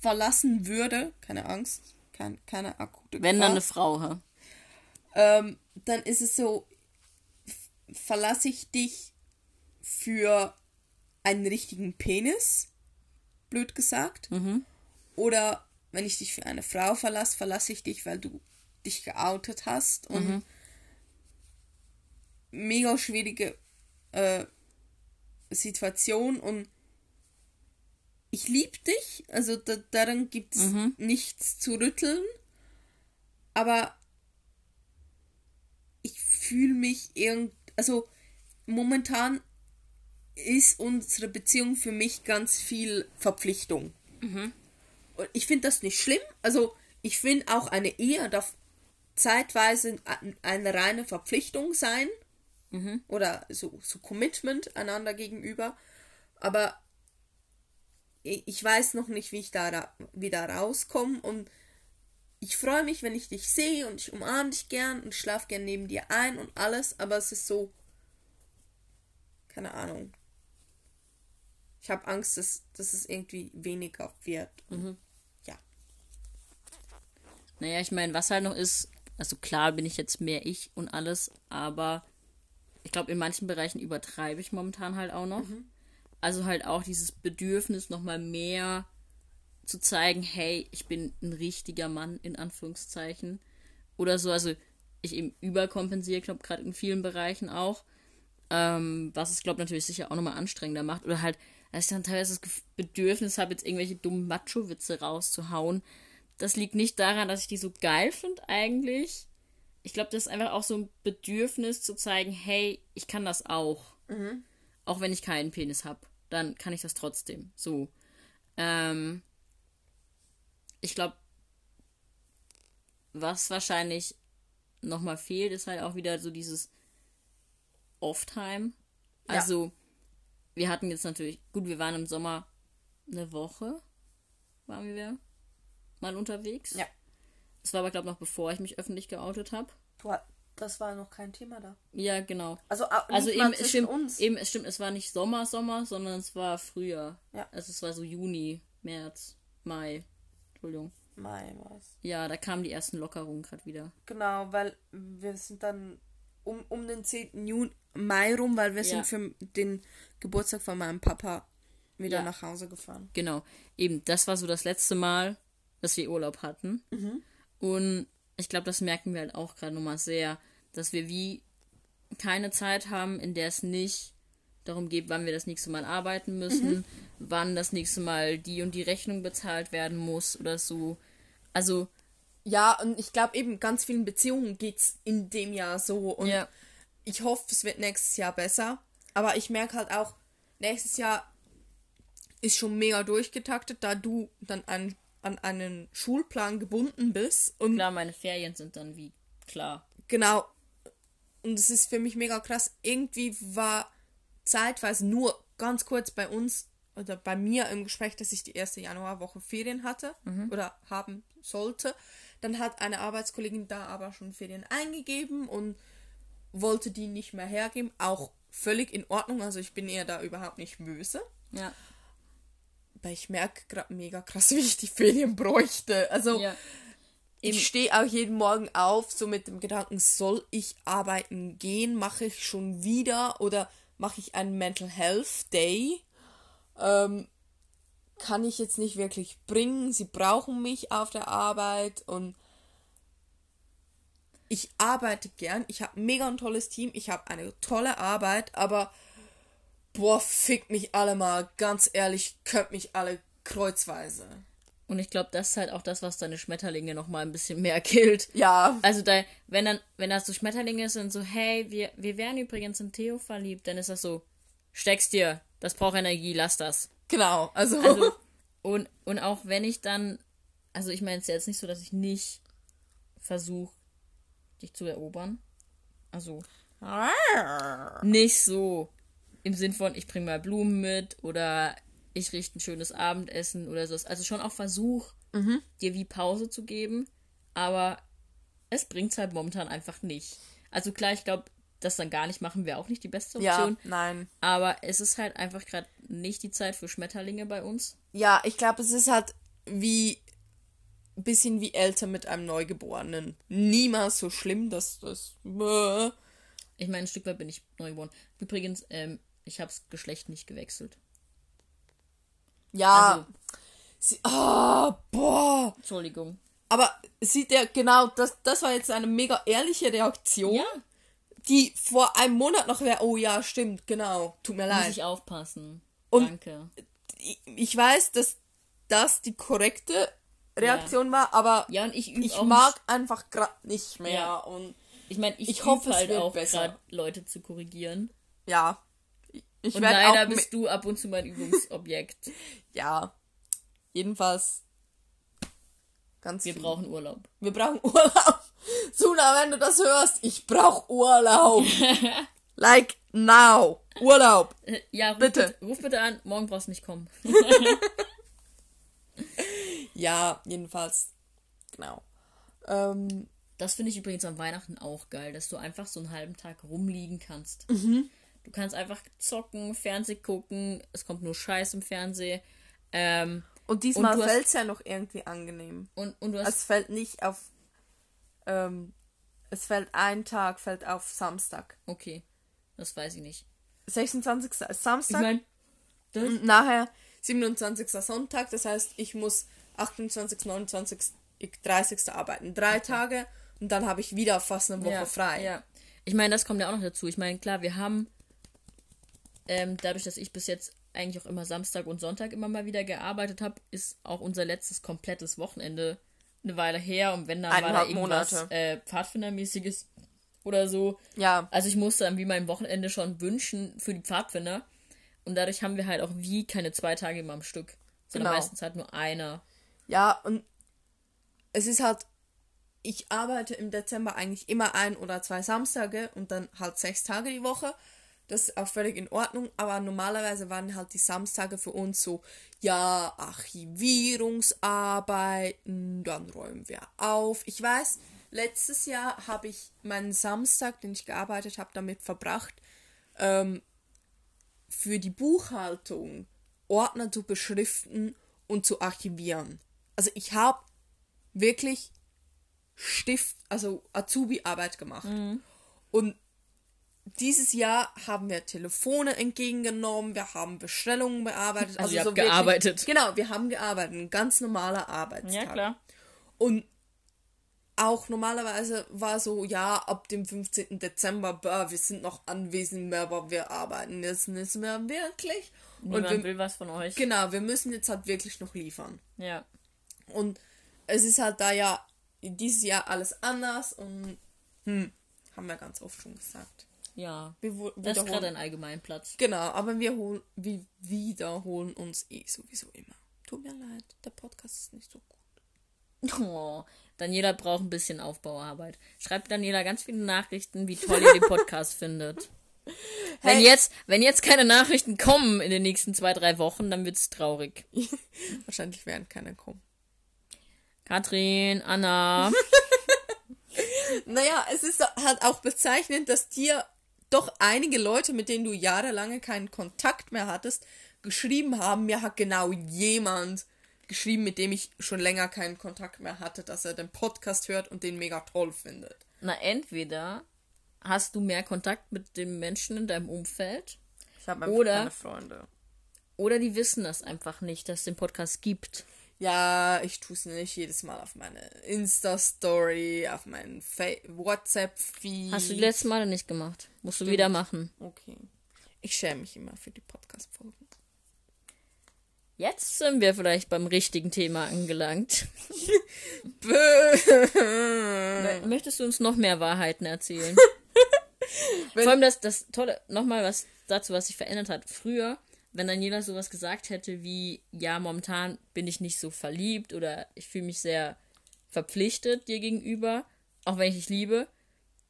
verlassen würde, keine Angst, kein, keine akute wenn Gefahr, dann eine Frau, ha? ähm, dann ist es so, verlasse ich dich für einen richtigen Penis, blöd gesagt, Mhm. oder wenn ich dich für eine Frau verlasse, verlasse ich dich, weil du dich geoutet hast und mega schwierige äh, Situation und ich liebe dich, also da, daran gibt es nichts zu rütteln, aber ich fühle mich irgend, also momentan ist unsere Beziehung für mich ganz viel Verpflichtung. Und ich finde das nicht schlimm. Also ich finde auch eine Ehe darf zeitweise ein- eine reine Verpflichtung sein. Oder so, so Commitment einander gegenüber. Aber ich, weiß noch nicht, wie ich da ra wieder rauskomme. Und ich freue mich, wenn ich dich sehe und ich umarme dich gern und schlafe gern neben dir ein und alles. Aber es ist so. Keine Ahnung. Ich habe Angst, dass, dass es irgendwie weniger wird. Ja. Naja, ich meine, was halt noch ist, also klar bin ich jetzt mehr ich und alles, aber ich glaube, in manchen Bereichen übertreibe ich momentan halt auch noch. Also halt auch dieses Bedürfnis, nochmal mehr zu zeigen, hey, ich bin ein richtiger Mann, in Anführungszeichen. Oder so, also ich eben überkompensiere, ich glaube, gerade in vielen Bereichen auch. Ähm, was es, glaube ich, natürlich sicher auch nochmal anstrengender macht. Oder halt, dass ich dann teilweise das Bedürfnis habe, jetzt irgendwelche dummen Macho-Witze rauszuhauen. Das liegt nicht daran, dass ich die so geil finde eigentlich. Ich glaube, das ist einfach auch so ein Bedürfnis zu zeigen, hey, ich kann das auch. Auch wenn ich keinen Penis habe, dann kann ich das trotzdem. So. Ähm, ich glaube, was wahrscheinlich nochmal fehlt, ist halt auch wieder so dieses Off-Time. Ja. Also, wir hatten jetzt natürlich, gut, wir waren im Sommer eine Woche, waren wir mal unterwegs. Ja. Das war aber, glaube ich, noch bevor ich mich öffentlich geoutet habe. Du, das war noch kein Thema da. Ja, genau. Also, Also eben, es stimmt, uns. eben, es stimmt, es war nicht Sommer, Sommer, sondern es war Frühjahr. Ja. Also es war so Juni, März, Mai. Entschuldigung. Mai war's. Ja, da kamen die ersten Lockerungen gerade wieder. Genau, weil wir sind dann um, um den 10. Juni, Mai rum, weil wir Ja. sind für den Geburtstag von meinem Papa wieder Ja. nach Hause gefahren. Genau. Eben, das war so das letzte Mal, dass wir Urlaub hatten. Und ich glaube, das merken wir halt auch gerade nochmal sehr, dass wir wie keine Zeit haben, in der es nicht darum geht, wann wir das nächste Mal arbeiten müssen, wann das nächste Mal die und die Rechnung bezahlt werden muss oder so. Also, Ja, und ich glaube eben, ganz vielen Beziehungen geht's in dem Jahr so. Und ja. ich hoffe, es wird nächstes Jahr besser. Aber ich merke halt auch, nächstes Jahr ist schon mega durchgetaktet, da du dann an, an einen Schulplan gebunden bist. Und Klar, meine Ferien sind dann wie klar. genau. Und es ist für mich mega krass, irgendwie war zeitweise nur ganz kurz bei uns oder bei mir im Gespräch, dass ich die erste Januarwoche Ferien hatte oder haben sollte. Dann hat eine Arbeitskollegin da aber schon Ferien eingegeben und wollte die nicht mehr hergeben. Auch völlig in Ordnung. Also ich bin ihr da überhaupt nicht böse. Ja. Aber ich merke gerade mega krass, wie ich die Ferien bräuchte. Also Ja. Ich stehe auch jeden Morgen auf, so mit dem Gedanken, soll ich arbeiten gehen? Mache ich schon wieder oder mache ich einen Mental Health Day? Ähm, kann ich jetzt nicht wirklich bringen. Sie brauchen mich auf der Arbeit und ich arbeite gern. Ich habe mega ein tolles Team. Ich habe eine tolle Arbeit, aber boah, fickt mich alle mal. Ganz ehrlich, könnt mich alle kreuzweise. Und ich glaube, das ist halt auch das, was deine Schmetterlinge noch mal ein bisschen mehr killt. Ja, Also da, wenn dann, wenn das so Schmetterlinge sind, so, hey, wir, wir wären übrigens in Theo verliebt, dann ist das so, steck's dir, das braucht Energie, lass das. genau. Also, Also, und, und auch wenn ich dann, also ich meine, es ist ja jetzt nicht so, dass ich nicht versuche, dich zu erobern. Also, nicht so im Sinn von, ich bringe mal Blumen mit oder ich richte ein schönes Abendessen oder so. Also schon auch Versuch, dir wie Pause zu geben, aber es bringt halt momentan einfach nicht. Also klar, ich glaube, das dann gar nicht machen wäre auch nicht die beste ja, Option. nein. Aber es ist halt einfach gerade nicht die Zeit für Schmetterlinge bei uns. Ja, ich glaube, es ist halt wie ein bisschen wie Eltern mit einem Neugeborenen. Niemals so schlimm, dass das. Ich meine, ein Stück weit bin ich neugeboren. Übrigens, ähm, ich habe das Geschlecht nicht gewechselt. Ja. Also- sie, ah, boah. Entschuldigung. Aber sieht der genau, das, das war jetzt eine mega ehrliche Reaktion, Ja, die vor einem Monat noch wäre, oh ja, stimmt, genau, tut mir muss leid. ich aufpassen. Und- Danke. Ich, weiß, dass das die korrekte Reaktion war, aber Ja, und ich ich mag einfach gerade nicht mehr. Ja. Und Ich meine, ich, Ich hoffe, es halt auch besser. gerade Leute zu korrigieren. ja. Ich Und leider bist du ab und zu mein Übungsobjekt. Ja. Jedenfalls. Ganz Wir viel. brauchen Urlaub. Wir brauchen Urlaub. Suna, wenn du das hörst, ich brauch Urlaub. like now. Urlaub. Ja, ruf Bitte. bitte. Ruf bitte an, morgen brauchst du nicht kommen. Ja, jedenfalls. Genau. Ähm, Das finde ich übrigens an Weihnachten auch geil, dass du einfach so einen halben Tag rumliegen kannst. Mhm. Du kannst einfach zocken, Fernseh gucken, es kommt nur Scheiß im Fernsehen. Ähm, und diesmal hast- fällt's ja noch irgendwie angenehm. und, und du hast. Es fällt nicht auf. Ähm, es fällt ein Tag, fällt auf Samstag. okay, das weiß ich nicht. 26. ist Ich Samstag. meine, das, Und nachher 27. Sonntag, das heißt, ich muss 28., 29., 30. arbeiten. Drei Tage und dann habe ich wieder fast eine Woche ja, frei. Ja. Ich meine, das kommt ja auch noch dazu. Ich meine, klar, wir haben ähm, dadurch, dass ich bis jetzt eigentlich auch immer Samstag und Sonntag immer mal wieder gearbeitet habe, ist auch unser letztes komplettes Wochenende eine Weile her. Und wenn dann war da Eineinhalb irgendwas Monate. äh, Pfadfindermäßiges oder so. Ja, Also ich musste dann wie mein Wochenende schon wünschen für die Pfadfinder. Und dadurch haben wir halt auch wie keine zwei Tage immer am Stück. Sondern Genau. meistens halt nur einer. ja, und es ist halt, ich arbeite im Dezember eigentlich immer ein oder zwei Samstage und dann halt sechs Tage die Woche. Das ist auch völlig in Ordnung, aber normalerweise waren halt die Samstage für uns so, ja, Archivierungsarbeiten, dann räumen wir auf. Ich weiß, letztes Jahr habe ich meinen Samstag, den ich gearbeitet habe, damit verbracht, ähm, für die Buchhaltung Ordner zu beschriften und zu archivieren. Also ich habe wirklich Stift, also Azubi-Arbeit gemacht. Und dieses Jahr haben wir Telefone entgegengenommen, wir haben Bestellungen bearbeitet. Also ihr habt wirklich- gearbeitet. Genau, wir haben gearbeitet. Ein ganz normaler Arbeitstag. Ja, klar. Und auch normalerweise war so, ja, ab dem 15. Dezember, bah, wir sind noch anwesend, aber wir arbeiten jetzt nicht mehr wirklich. Niemand und wir, will was von euch. genau, wir müssen jetzt halt wirklich noch liefern. Ja. Und es ist halt da ja dieses Jahr alles anders und hm, haben wir ganz oft schon gesagt. Ja. Wir Das ist gerade ein Allgemeinplatz. Genau, aber wir hol, wir wiederholen uns eh sowieso immer. Tut mir leid, der Podcast ist nicht so gut. Oh, Daniela braucht ein bisschen Aufbauarbeit. Schreibt Daniela ganz viele Nachrichten, wie toll ihr den Podcast findet. Wenn Hey. jetzt, wenn jetzt keine Nachrichten kommen in den nächsten zwei, drei Wochen, dann wird's traurig. Wahrscheinlich werden keine kommen. Katrin, Anna. Naja, es ist halt auch bezeichnend, dass dir doch einige Leute, mit denen du jahrelange keinen Kontakt mehr hattest, geschrieben haben. Mir hat genau jemand geschrieben, mit dem ich schon länger keinen Kontakt mehr hatte, dass er den Podcast hört und den mega toll findet. Na, entweder hast du mehr Kontakt mit den Menschen in deinem Umfeld Ich habe Oder- keine Freunde. oder die wissen das einfach nicht, dass es den Podcast gibt. Ja, ich tue es nicht jedes Mal auf meine Insta-Story, auf meinen WhatsApp-Feed. Hast du die letzten Male nicht gemacht. Musst du wieder machen. Okay. Ich schäme mich immer für die Podcast-Folgen. Jetzt sind wir vielleicht beim richtigen Thema angelangt. Möchtest du uns noch mehr Wahrheiten erzählen? Vor allem das, das Tolle, nochmal was dazu, was sich verändert hat. Früher, wenn Daniela sowas gesagt hätte wie, ja, momentan bin ich nicht so verliebt oder ich fühle mich sehr verpflichtet dir gegenüber, auch wenn ich dich liebe,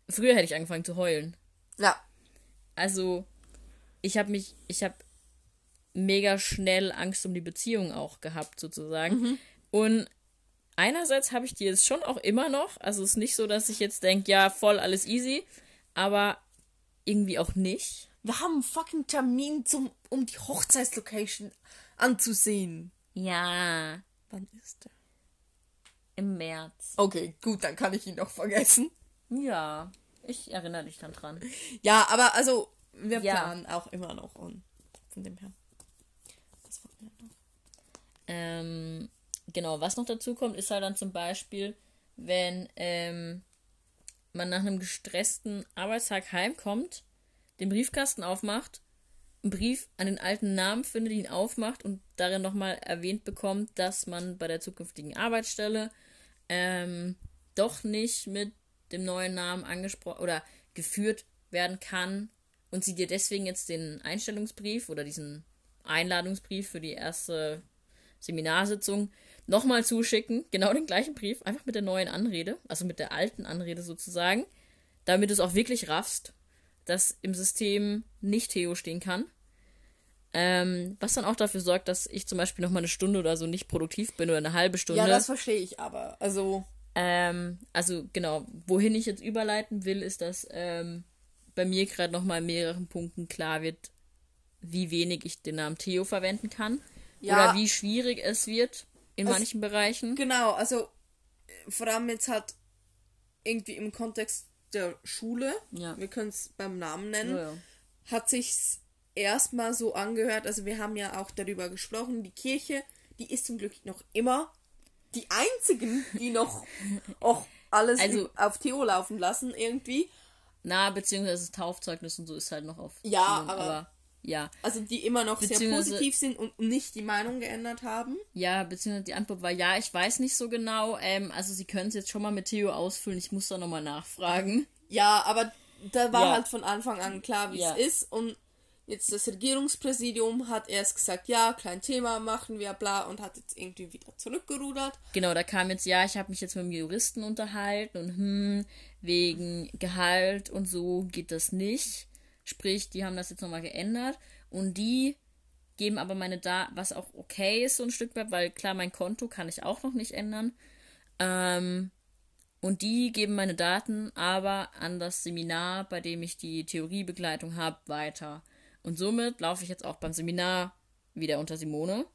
früher hätte ich angefangen zu heulen. Ja. Also, ich habe mich, ich habe mega schnell Angst um die Beziehung auch gehabt, sozusagen. Und einerseits habe ich die jetzt schon auch immer noch. Also, es ist nicht so, dass ich jetzt denke, ja, voll alles easy, aber irgendwie auch nicht. Wir haben einen fucking Termin, zum, um die Hochzeitslocation anzusehen. Ja, Wann ist der? im März. Okay, gut, dann kann ich ihn noch vergessen. Ja, ich erinnere dich dann dran. Ja, aber also, wir Ja. planen auch immer noch und von dem her. Das wollten wir noch. Ähm, genau, was noch dazu kommt, ist halt dann zum Beispiel, wenn ähm, man nach einem gestressten Arbeitstag heimkommt, den Briefkasten aufmacht, einen Brief an den alten Namen findet, ihn aufmacht und darin nochmal erwähnt bekommt, dass man bei der zukünftigen Arbeitsstelle ähm, doch nicht mit dem neuen Namen angesprochen oder geführt werden kann und sie dir deswegen jetzt den Einstellungsbrief oder diesen Einladungsbrief für die erste Seminarsitzung nochmal zuschicken, genau den gleichen Brief, einfach mit der neuen Anrede, also mit der alten Anrede sozusagen, damit du es auch wirklich raffst, dass im System nicht Theo stehen kann. Ähm, was dann auch dafür sorgt, dass ich zum Beispiel nochmal eine Stunde oder so nicht produktiv bin oder eine halbe Stunde. Ja, das verstehe ich aber. Also, Ähm, also genau, wohin ich jetzt überleiten will, ist, dass ähm, bei mir gerade nochmal in mehreren Punkten klar wird, wie wenig ich den Namen Theo verwenden kann. Ja. Oder wie schwierig es wird in Also- manchen Bereichen. genau, also vor allem jetzt halt irgendwie im Kontext der Schule, Ja. wir können es beim Namen nennen, Ja, ja. hat sich's erstmal so angehört, also wir haben ja auch darüber gesprochen, die Kirche, die ist zum Glück noch immer die einzigen, die noch auch alles Also- auf Theo laufen lassen irgendwie. Na, beziehungsweise das Taufzeugnis und so ist halt noch auf. Ja, vielen, aber- ja. Also die immer noch sehr positiv sind und nicht die Meinung geändert haben. Ja, beziehungsweise die Antwort war ja, ich weiß nicht so genau. Ähm, also sie können es jetzt schon mal mit Theo ausfüllen, ich muss da nochmal nachfragen. Ja, aber da war Ja. halt von Anfang an klar, wie Ja. es ist. Und jetzt das Regierungspräsidium hat erst gesagt, ja, kein Thema, machen wir, bla, und hat jetzt irgendwie wieder zurückgerudert. Genau, da kam jetzt, ja, ich habe mich jetzt mit dem Juristen unterhalten und hm, wegen Gehalt und so geht das nicht. Sprich, die haben das jetzt nochmal geändert und die geben aber meine Daten, was auch okay ist, so ein Stück weit, weil klar, mein Konto kann ich auch noch nicht ändern. Ähm, und die geben meine Daten aber an das Seminar, bei dem ich die Theoriebegleitung habe, weiter. Und somit laufe ich jetzt auch beim Seminar wieder unter Simone.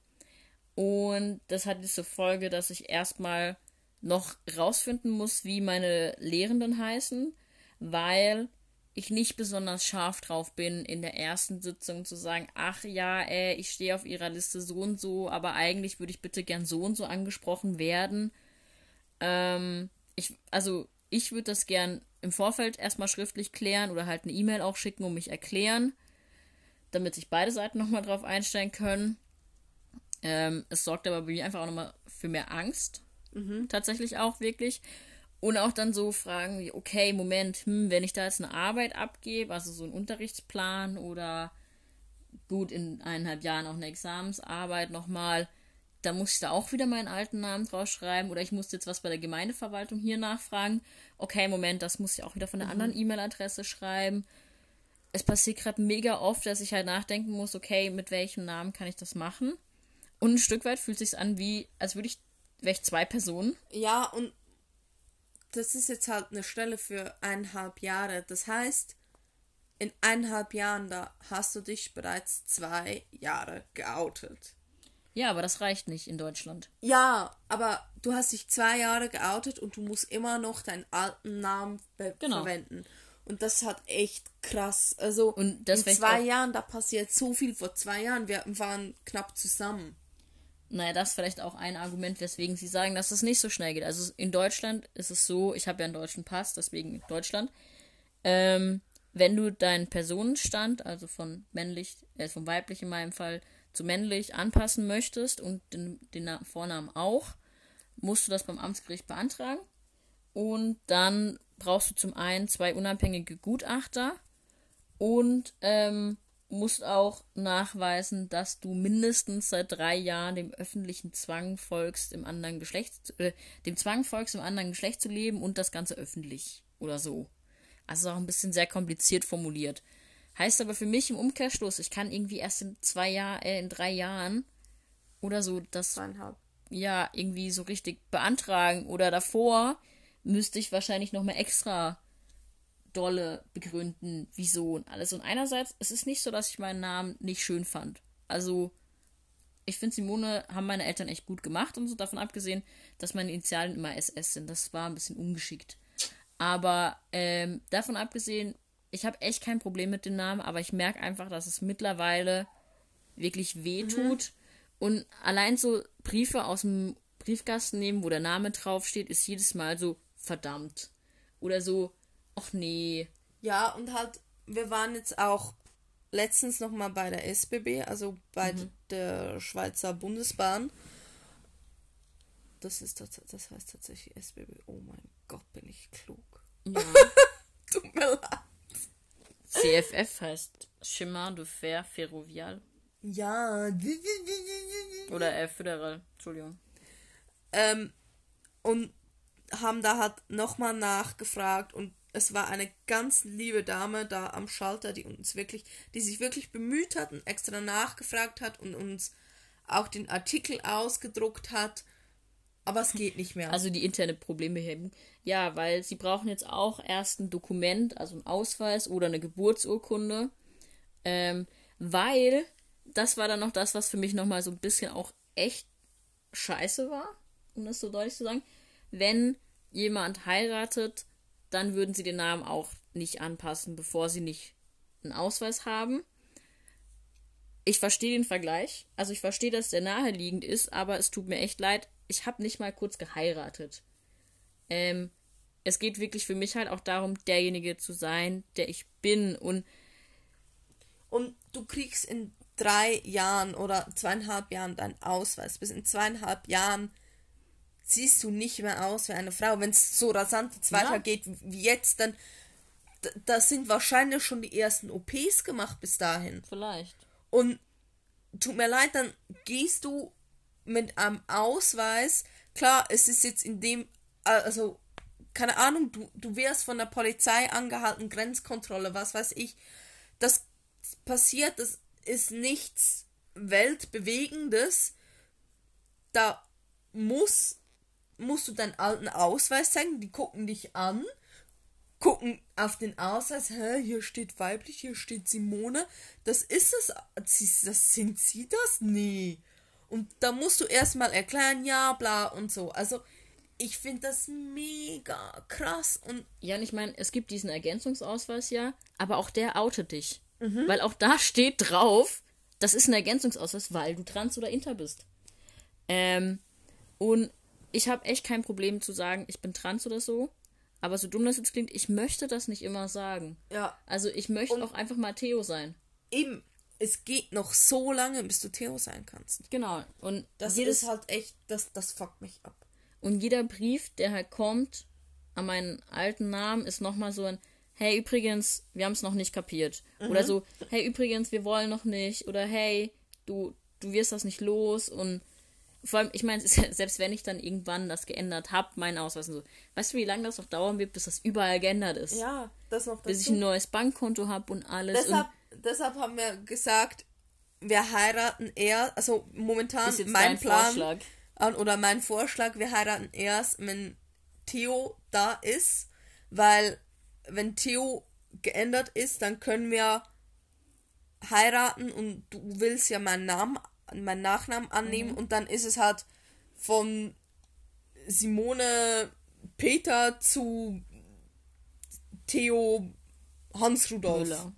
Und das hat jetzt zur Folge, dass ich erstmal noch rausfinden muss, wie meine Lehrenden heißen, weil ich nicht besonders scharf drauf bin, in der ersten Sitzung zu sagen, ach ja, ey, ich stehe auf ihrer Liste so und so, aber eigentlich würde ich bitte gern so und so angesprochen werden. Ähm, ich, also ich würde das gern im Vorfeld erstmal schriftlich klären oder halt eine E-Mail auch schicken und mich erklären, damit sich beide Seiten nochmal drauf einstellen können. Ähm, es sorgt aber bei mir einfach auch nochmal für mehr Angst. Tatsächlich auch wirklich. Und auch dann so Fragen wie, okay, Moment, hm, wenn ich da jetzt eine Arbeit abgebe, also so einen Unterrichtsplan oder gut in eineinhalb Jahren auch eine Examensarbeit nochmal, da muss ich da auch wieder meinen alten Namen draufschreiben oder ich muss jetzt was bei der Gemeindeverwaltung hier nachfragen. Okay, Moment, das muss ich auch wieder von der mhm. anderen E-Mail-Adresse schreiben. Es passiert gerade mega oft, dass ich halt nachdenken muss, okay, mit welchem Namen kann ich das machen? Und ein Stück weit fühlt sich an wie, als würde ich, wäre ich zwei Personen. Ja, und das ist jetzt halt eine Stelle für eineinhalb Jahre. Das heißt, in eineinhalb Jahren, da hast du dich bereits zwei Jahre geoutet. Ja, aber das reicht nicht in Deutschland. Ja, aber du hast dich zwei Jahre geoutet und du musst immer noch deinen alten Namen genau. verwenden. Und das hat echt krass. Also in zwei Jahren, da passiert so viel. Vor zwei Jahren, wir waren knapp zusammen. Naja, das ist vielleicht auch ein Argument, weswegen sie sagen, dass es nicht so schnell geht. Also in Deutschland ist es so, ich habe ja einen deutschen Pass, deswegen Deutschland. Ähm, wenn du deinen Personenstand, also von männlich, äh, von weiblich in meinem Fall, zu männlich anpassen möchtest und den, den Vornamen auch, musst du das beim Amtsgericht beantragen. Und dann brauchst du zum einen zwei unabhängige Gutachter und ähm, musst auch nachweisen, dass du mindestens seit drei Jahren dem öffentlichen Zwang folgst, im anderen Geschlecht, äh, dem Zwang folgst, im anderen Geschlecht zu leben und das Ganze öffentlich oder so. Also auch ein bisschen sehr kompliziert formuliert. Heißt aber für mich im Umkehrschluss, ich kann irgendwie erst in zwei Jahren, äh, in drei Jahren oder so das Zweieinhalb. ja irgendwie so richtig beantragen oder davor müsste ich wahrscheinlich noch mal extra dolle begründen, wieso und alles. Und einerseits, es ist nicht so, dass ich meinen Namen nicht schön fand. Also, ich finde, Simone haben meine Eltern echt gut gemacht und so, davon abgesehen, dass meine Initialen immer SS sind. Das war ein bisschen ungeschickt. Aber ähm, davon abgesehen, ich habe echt kein Problem mit dem Namen, aber ich merke einfach, dass es mittlerweile wirklich wehtut. Mhm. Und allein so Briefe aus dem Briefkasten nehmen, wo der Name draufsteht, ist jedes Mal so verdammt. Oder so, ach nee. Ja, und halt, wir waren jetzt auch letztens nochmal bei der SBB, also bei mhm. der Schweizer Bundesbahn. Das ist das, heißt tatsächlich SBB. Oh mein Gott, bin ich klug. Ja. Tut mir leid. CFF heißt Chemin de Fer Ferrovial. Ja. Oder äh, Föderal, Entschuldigung. Ähm, und haben da halt nochmal nachgefragt und es war eine ganz liebe Dame da am Schalter, die uns wirklich, die sich wirklich bemüht hat und extra nachgefragt hat und uns auch den Artikel ausgedruckt hat aber es geht nicht mehr. Also die Internetprobleme heben. Ja, weil sie brauchen jetzt auch erst ein Dokument, also ein Ausweis oder eine Geburtsurkunde. Ähm, weil das war dann noch das, was für mich nochmal so ein bisschen auch echt scheiße war, um das so deutlich zu sagen. Wenn jemand heiratet, dann würden sie den Namen auch nicht anpassen, bevor sie nicht einen Ausweis haben. Ich verstehe den Vergleich. Also ich verstehe, dass der naheliegend ist, aber es tut mir echt leid ich habe nicht mal kurz geheiratet. Ähm, es geht wirklich für mich halt auch darum, derjenige zu sein, der ich bin und und du kriegst in drei Jahren oder zweieinhalb Jahren deinen Ausweis. Bis in zweieinhalb Jahren siehst du nicht mehr aus wie eine Frau. Wenn es so rasant jetzt ja. weitergeht wie jetzt, dann da sind wahrscheinlich schon die ersten OPs gemacht bis dahin. Vielleicht. Und tut mir leid, dann gehst du mit einem Ausweis, klar, es ist jetzt in dem, also, keine Ahnung, du, du wirst von der Polizei angehalten, Grenzkontrolle, was weiß ich. Das passiert, das ist nichts Weltbewegendes. Da muss, musst du deinen alten Ausweis zeigen, die gucken dich an, gucken auf den Ausweis, hä, hier steht weiblich, hier steht Simone. Das ist es. Das sind sie das? Nee. Und da musst du erstmal erklären, ja, bla und so. Also, ich finde das mega krass. Und ja, und ich meine, es gibt diesen Ergänzungsausweis ja, aber auch der outet dich. Mhm. Weil auch da steht drauf, das ist ein Ergänzungsausweis, weil du trans oder inter bist. Ähm, und ich habe echt kein Problem zu sagen, ich bin trans oder so. Aber so dumm das jetzt klingt, ich möchte das nicht immer sagen. Ja. Also ich möchte und auch einfach mal Theo sein. Eben, es geht noch so lange, bis du Theo sein kannst. Genau. Und das jedes, ist halt echt, das, das fuckt mich ab. Und jeder Brief, der halt kommt an meinen alten Namen, ist nochmal so ein, hey, übrigens, wir haben es noch nicht kapiert. Mhm. Oder so, hey, übrigens, wir wollen noch nicht. Oder hey, du, du wirst das nicht los. Und Vor allem, ich meine, selbst wenn ich dann irgendwann das geändert habe, meinen Ausweis und so, weißt du, wie lange das noch dauern wird, bis das überall geändert ist? Ja, das noch dazu. Bis ich ein neues Bankkonto habe und alles. Deshalb, deshalb haben wir gesagt, wir heiraten eher, also momentan Ist mein Plan Vorschlag. oder mein Vorschlag, wir heiraten erst, wenn Theo da ist, weil wenn Theo geändert ist, dann können wir heiraten und du willst ja meinen Namen, meinen Nachnamen annehmen Mhm. und dann ist es halt von Simone Peter zu Theo Hans Rudolf. Müller.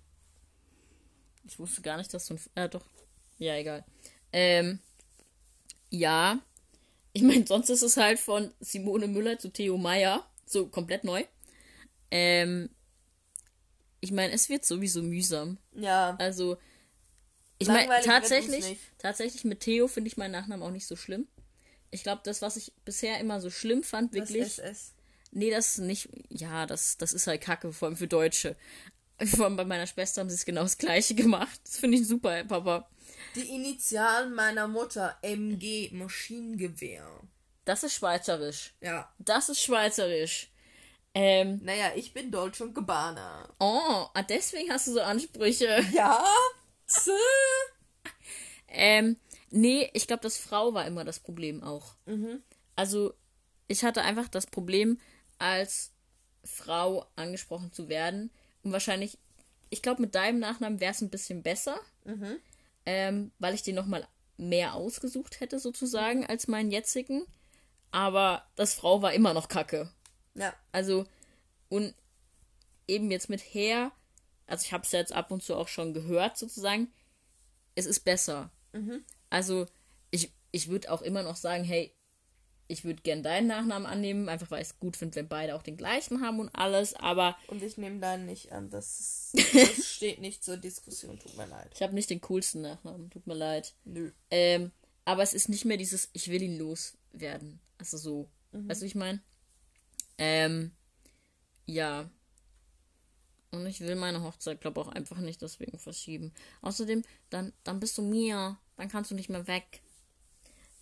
Ich wusste gar nicht, dass du ein. Äh, doch. Ja, egal. Ähm, ja. Ich meine, sonst ist es halt von Simone Müller zu Theo Meyer. So komplett neu. Ähm, ich meine, es wird sowieso mühsam. Ja. Also, ich meine, tatsächlich, tatsächlich mit Theo finde ich meinen Nachnamen auch nicht so schlimm. Ich glaube, das, was ich bisher immer so schlimm fand, wirklich. Das SS. Nee, das ist nicht. Ja, das, das ist halt Kacke, vor allem für Deutsche. Vor allem bei meiner Schwester haben sie es genau das gleiche gemacht. Das finde ich super, Papa. Die Initialen meiner Mutter, MG, Maschinengewehr. Das ist schweizerisch. Ja. Das ist schweizerisch. Ähm, Naja, ich bin Deutsch und Gabbana. oh, ah, deswegen hast du so Ansprüche. Ja? Ähm, nee, ich glaube, das Frau war immer das Problem auch. Also, ich hatte einfach das Problem, als Frau angesprochen zu werden. Und wahrscheinlich, ich glaube, mit deinem Nachnamen wäre es ein bisschen besser. Ähm, weil ich den nochmal mehr ausgesucht hätte, sozusagen, als meinen jetzigen. Aber das Frau war immer noch kacke. Ja. Also, und eben jetzt mit Her, also ich habe es jetzt ab und zu auch schon gehört, sozusagen, es ist besser. Also, ich, ich würde auch immer noch sagen, hey, ich würde gern deinen Nachnamen annehmen, einfach weil ich es gut finde, wenn beide auch den gleichen haben und alles, aber Und ich nehme deinen nicht an. Das, ist, das steht nicht zur Diskussion. Tut mir leid. ich habe nicht den coolsten Nachnamen, tut mir leid. Nö. Ähm, aber es ist nicht mehr dieses, ich will ihn loswerden. Also so. Weißt du, wie ich meine? Ähm, ja. Und ich will meine Hochzeit, glaube auch einfach nicht deswegen verschieben. Außerdem, dann, dann bist du mir. Dann kannst du nicht mehr weg.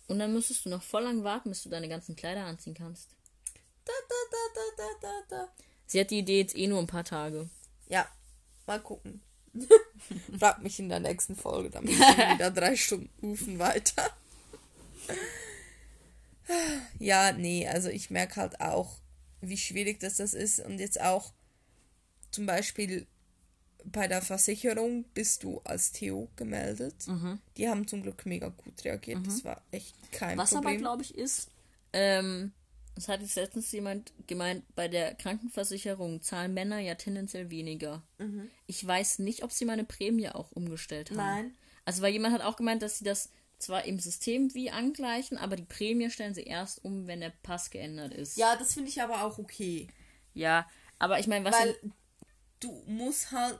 Und dann müsstest du noch voll lang warten, bis du deine ganzen Kleider anziehen kannst. Da, da, da, da, da, da, da. Sie hat die Idee jetzt eh nur ein paar Tage. Ja. Mal gucken. Frag mich in der nächsten Folge, dann bin ich wieder drei Stunden rufen weiter. Ja, nee, also ich merke halt auch, wie schwierig das, das ist. Und jetzt auch zum Beispiel bei der Versicherung bist du als Theo gemeldet. Die haben zum Glück mega gut reagiert. Das war echt kein Was aber, Problem. glaube ich, ist, ähm, das hat jetzt letztens jemand gemeint, bei der Krankenversicherung zahlen Männer ja tendenziell weniger. Ich weiß nicht, ob sie meine Prämie auch umgestellt haben. Nein. Also, weil jemand hat auch gemeint, dass sie das zwar im System wie angleichen, aber die Prämie stellen sie erst um, wenn der Pass geändert ist. ja, das finde ich aber auch okay. Ja, aber ich meine, was Weil du musst halt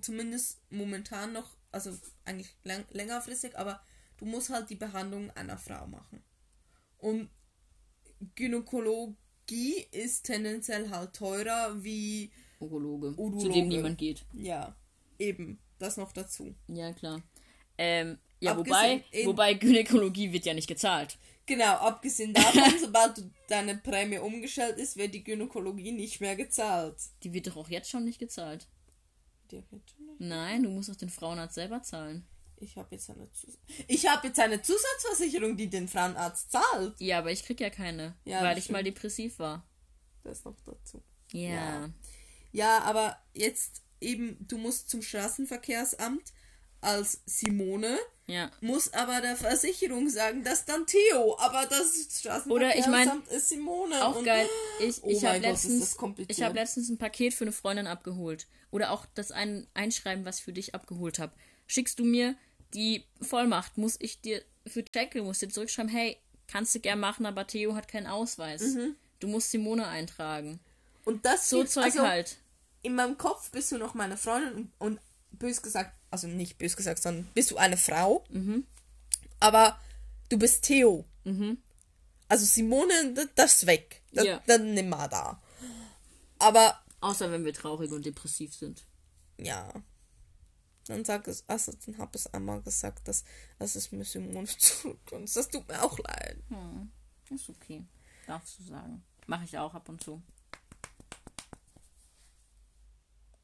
zumindest momentan noch, also eigentlich lang, längerfristig, aber du musst halt die Behandlung einer Frau machen. Und Gynäkologie ist tendenziell halt teurer wie, Urologe, zu Urologe. dem niemand geht. ja, eben, das noch dazu. Ja, klar. Ähm, ja, Abgesehen- wobei, wobei Gynäkologie wird ja nicht gezahlt. Genau, abgesehen davon, sobald du deine Prämie umgestellt ist, wird die Gynäkologie nicht mehr gezahlt. Die wird doch auch jetzt schon nicht gezahlt. Die jetzt schon nicht. Nein, du musst doch den Frauenarzt selber zahlen. Ich habe jetzt eine Zus ich habe jetzt eine Zusatzversicherung, die den Frauenarzt zahlt. Ja, aber ich krieg ja keine, Ja, weil ich mal depressiv war. Das noch dazu. Ja. Ja. Ja, aber jetzt eben, du musst zum Straßenverkehrsamt als Simone, Ja. muss aber der Versicherung sagen, das ist dann Theo, aber das Oder ich Straßenverkehrsamt mein, ist Simone. Auch geil. Ich, Oh ich habe letztens, ich habe letztens ein Paket für eine Freundin abgeholt. Oder auch das ein Einschreiben, was ich für dich abgeholt habe. Schickst du mir die Vollmacht, muss ich dir für Jekyll muss dir zurückschreiben, hey, kannst du gern machen, aber Theo hat keinen Ausweis. Mhm. Du musst Simone eintragen. Und das So Zeug also, halt. In meinem Kopf bist du noch meine Freundin und, und bös gesagt, also nicht bös gesagt, sondern bist du eine Frau. Mhm. Aber du bist Theo. Also Simone, das, ist weg. Das, Ja. Dann nimm mal da. Aber Außer wenn wir traurig und depressiv sind. ja. Dann sag es, also dann habe es einmal gesagt, dass, dass es mir Simone zurückkommt. Das tut mir auch leid. Hm, ist okay. Darfst du sagen. Mache ich auch ab und zu.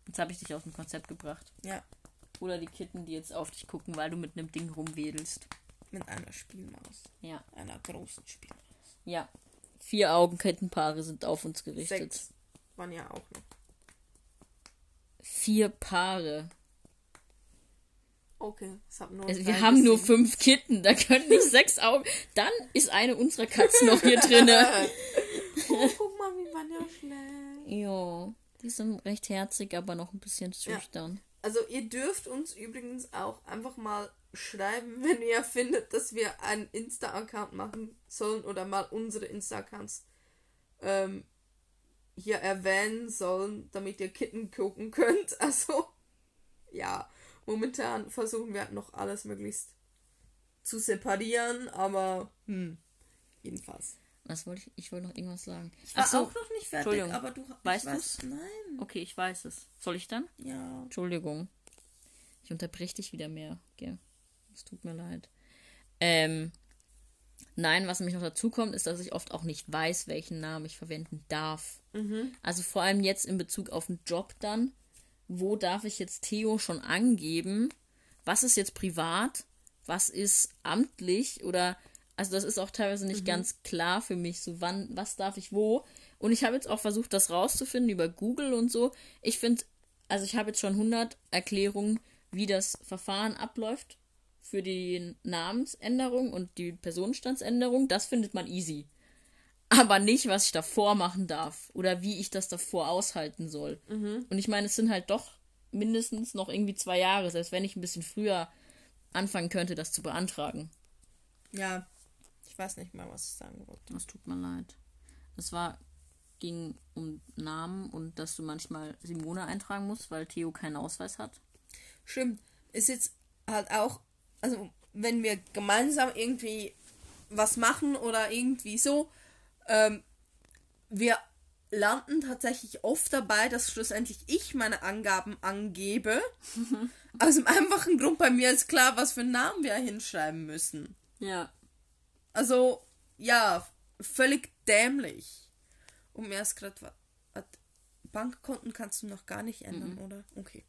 Jetzt habe ich dich aus dem Konzept gebracht. Ja. Oder die Kitten, die jetzt auf dich gucken, weil du mit einem Ding rumwedelst. Mit einer Spielmaus. Ja. Einer großen Spielmaus. Ja. Vier Augenkettenpaare sind auf uns gerichtet. Sechs waren ja auch noch. Vier Paare. Okay, nur Also wir haben nur fünf Kitten, da können nicht sechs Augen. Dann ist eine unserer Katzen noch hier drinne. Oh, guck mal, wie man ja schlägt. Jo, die sind recht herzig, aber noch ein bisschen schüchtern. Also ihr dürft uns übrigens auch einfach mal schreiben, wenn ihr findet, dass wir einen Insta-Account machen sollen oder mal unsere Insta-Accounts ähm, hier erwähnen sollen, damit ihr Kitten gucken könnt. Also ja, momentan versuchen wir noch alles möglichst zu separieren, aber hm, jedenfalls. Was wollte ich? Ich wollte noch irgendwas sagen. Ich war Ach so. auch noch nicht fertig, Entschuldigung. aber du Weißt weiß, du's? Nein. Okay, ich weiß es. Soll ich dann? Ja. Entschuldigung. Ich unterbreche dich wieder mehr. Gell? Es tut mir leid. Ähm, nein, was nämlich noch dazu kommt, ist, dass ich oft auch nicht weiß, welchen Namen ich verwenden darf. Also vor allem jetzt in Bezug auf den Job dann. Wo darf ich jetzt Theo schon angeben? Was ist jetzt privat? Was ist amtlich? Oder, also das ist auch teilweise nicht ganz klar für mich, so wann, was darf ich wo? Und ich habe jetzt auch versucht, das rauszufinden über Google und so. Ich finde, also ich habe jetzt schon 100 Erklärungen, wie das Verfahren abläuft für die Namensänderung und die Personenstandsänderung. Das findet man easy. Aber nicht, was ich davor machen darf oder wie ich das davor aushalten soll. Und ich meine, es sind halt doch mindestens noch irgendwie zwei Jahre, selbst wenn ich ein bisschen früher anfangen könnte, das zu beantragen. Ja. Ich weiß nicht mal, was ich sagen wollte. Das tut mir leid. Es war, ging um Namen und dass du manchmal Simone eintragen musst, weil Theo keinen Ausweis hat. Stimmt. Ist jetzt halt auch, also wenn wir gemeinsam irgendwie was machen oder irgendwie so, ähm, wir landen tatsächlich oft dabei, dass schlussendlich ich meine Angaben angebe. Aus dem einfachen Grund, bei mir ist klar, was für einen Namen wir hinschreiben müssen. Ja. Also, ja, völlig dämlich. Und mir ist gerade was. Bankkonten kannst du noch gar nicht ändern, oder? Okay.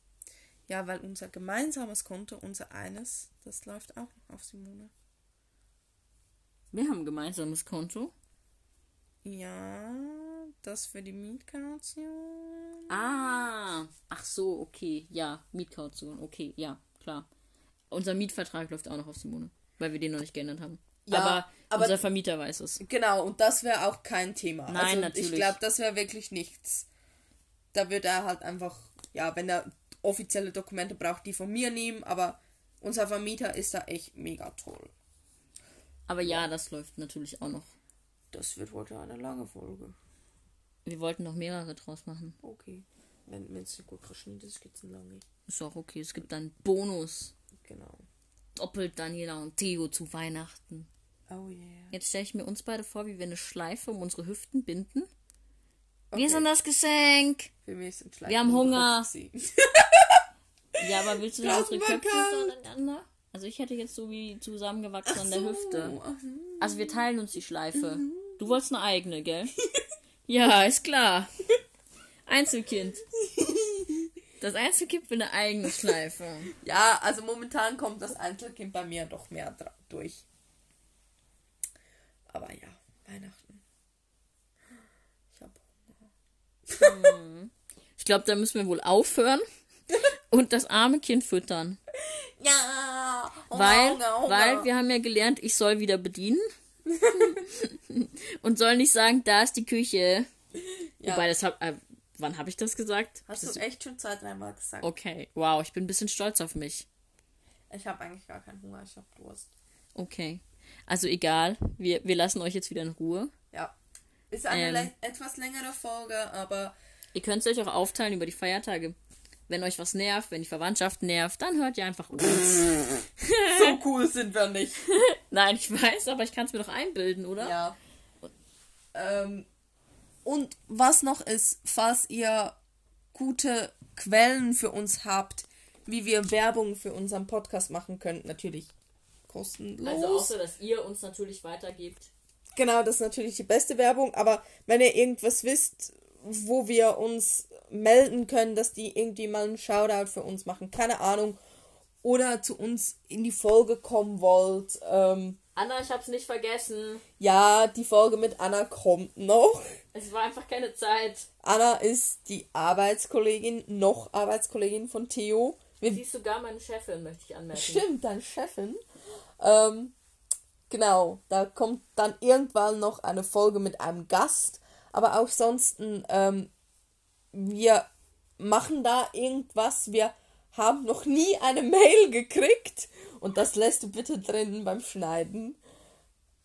Ja, weil unser gemeinsames Konto, unser eines, das läuft auch noch auf Simone. Wir haben ein gemeinsames Konto. Ja, das für die Mietkaution. Ah, ach so, okay, ja, Mietkaution, okay, ja, klar. Unser Mietvertrag läuft auch noch auf Simone, weil wir den noch nicht geändert haben. Ja, aber, aber- unser Vermieter weiß es. Genau, und das wäre auch kein Thema. Nein, also natürlich. Ich glaube, das wäre wirklich nichts. Da würde er halt einfach, ja, wenn er offizielle Dokumente braucht, die von mir nehmen, aber unser Vermieter ist da echt mega toll. Aber ja, das läuft natürlich auch noch. Das wird heute eine lange Folge. Wir wollten noch mehrere draus machen. Okay. Wenn es gut geschnitten ist, es eine lange. Ist auch okay. Es gibt einen Bonus. Genau. Doppelt Daniela und Theo zu Weihnachten. Oh yeah. Jetzt stelle ich mir uns beide vor, wie wir eine Schleife um unsere Hüften binden. Okay. Wir sind das Geschenk. Für mich sind Wir haben Hunger. Ja, aber willst du unsere Köpfe voneinander? Also ich hätte jetzt so wie zusammengewachsen an der so. Hüfte. Ach so. Also wir teilen uns die Schleife. Du wolltest eine eigene, gell? ja, ist klar. Einzelkind. Das Einzelkind will eine eigene Schleife. Ja, also momentan kommt das Einzelkind bei mir doch mehr durch. Aber ja, Weihnachten. Ich hab Ich glaube, da müssen wir wohl aufhören und das arme Kind füttern. Ja, Hunger, Weil, Hunger, Hunger. weil wir haben ja gelernt, ich soll wieder bedienen. und soll nicht sagen, da ist die Küche. Ja. Wobei, das hab, äh, wann habe ich das gesagt? Hast das, du echt schon zwei, dreimal gesagt. okay, wow, ich bin ein bisschen stolz auf mich. Ich habe eigentlich gar keinen Hunger, ich habe Durst. Okay. Also egal, wir, wir lassen euch jetzt wieder in Ruhe. Ja. Ist eine Ähm. etwas längere Folge, aber Ihr könnt es euch auch aufteilen über die Feiertage. Wenn euch was nervt, wenn die Verwandtschaft nervt, dann hört ihr einfach uns. so cool sind wir nicht. Nein, ich weiß, aber ich kann es mir doch einbilden, oder? Ja. Ähm, und was noch ist, falls ihr gute Quellen für uns habt, wie wir Werbung für unseren Podcast machen können. Natürlich kostenlos. Also außer, dass ihr uns natürlich weitergebt. Genau, das ist natürlich die beste Werbung, aber wenn ihr irgendwas wisst, wo wir uns melden können, dass die irgendwie mal einen Shoutout für uns machen, keine Ahnung, oder zu uns in die Folge kommen wollt. Ähm, Anna, ich hab's nicht vergessen. Ja, die Folge mit Anna kommt noch. Es war einfach keine Zeit. Anna ist die Arbeitskollegin, noch Arbeitskollegin von Theo. Wir Sie ist sogar meine Chefin, möchte ich anmerken. Stimmt, deine Chefin. Ähm, genau, da kommt dann irgendwann noch eine Folge mit einem Gast. Aber auch sonst, ähm, wir machen da irgendwas. Wir haben noch nie eine Mail gekriegt. Und das lässt du bitte drin beim Schneiden.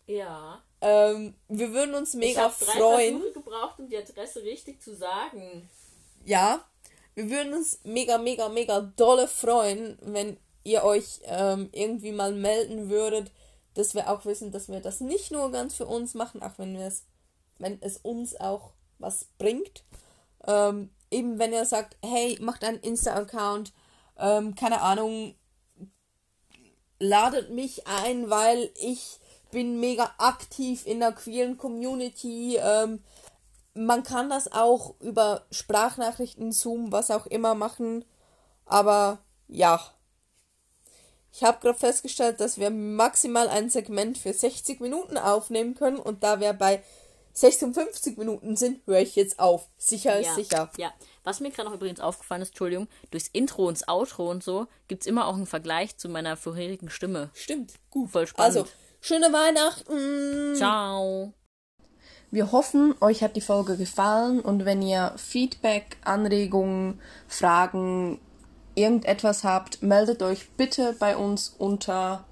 Ja. Ähm, wir würden uns mega ich drei freuen. Versuche gebraucht, um die Adresse richtig zu sagen. Ja. Wir würden uns mega, mega, mega dolle freuen, wenn ihr euch ähm, irgendwie mal melden würdet, dass wir auch wissen, dass wir das nicht nur ganz für uns machen, auch wenn wir es, wenn es uns auch was bringt. Ähm, eben wenn ihr sagt, hey, macht einen Insta-Account, ähm, keine Ahnung, ladet mich ein, weil ich bin mega aktiv in der queeren Community. Ähm, man kann das auch über Sprachnachrichten, Zoom, was auch immer machen. Aber ja. Ich habe gerade festgestellt, dass wir maximal ein Segment für 60 Minuten aufnehmen können und da wir bei 56 Minuten sind, höre ich jetzt auf. Sicher ist ja, sicher. Ja. Was mir gerade noch übrigens aufgefallen ist, Entschuldigung, durchs Intro und das Outro und so gibt es immer auch einen Vergleich zu meiner vorherigen Stimme. Stimmt. Gut. Voll spannend. Also, schöne Weihnachten. Ciao. Wir hoffen, euch hat die Folge gefallen und wenn ihr Feedback, Anregungen, Fragen, irgendetwas habt, meldet euch bitte bei uns unter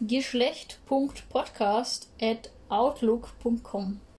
geschlecht.podcast at outlook.com.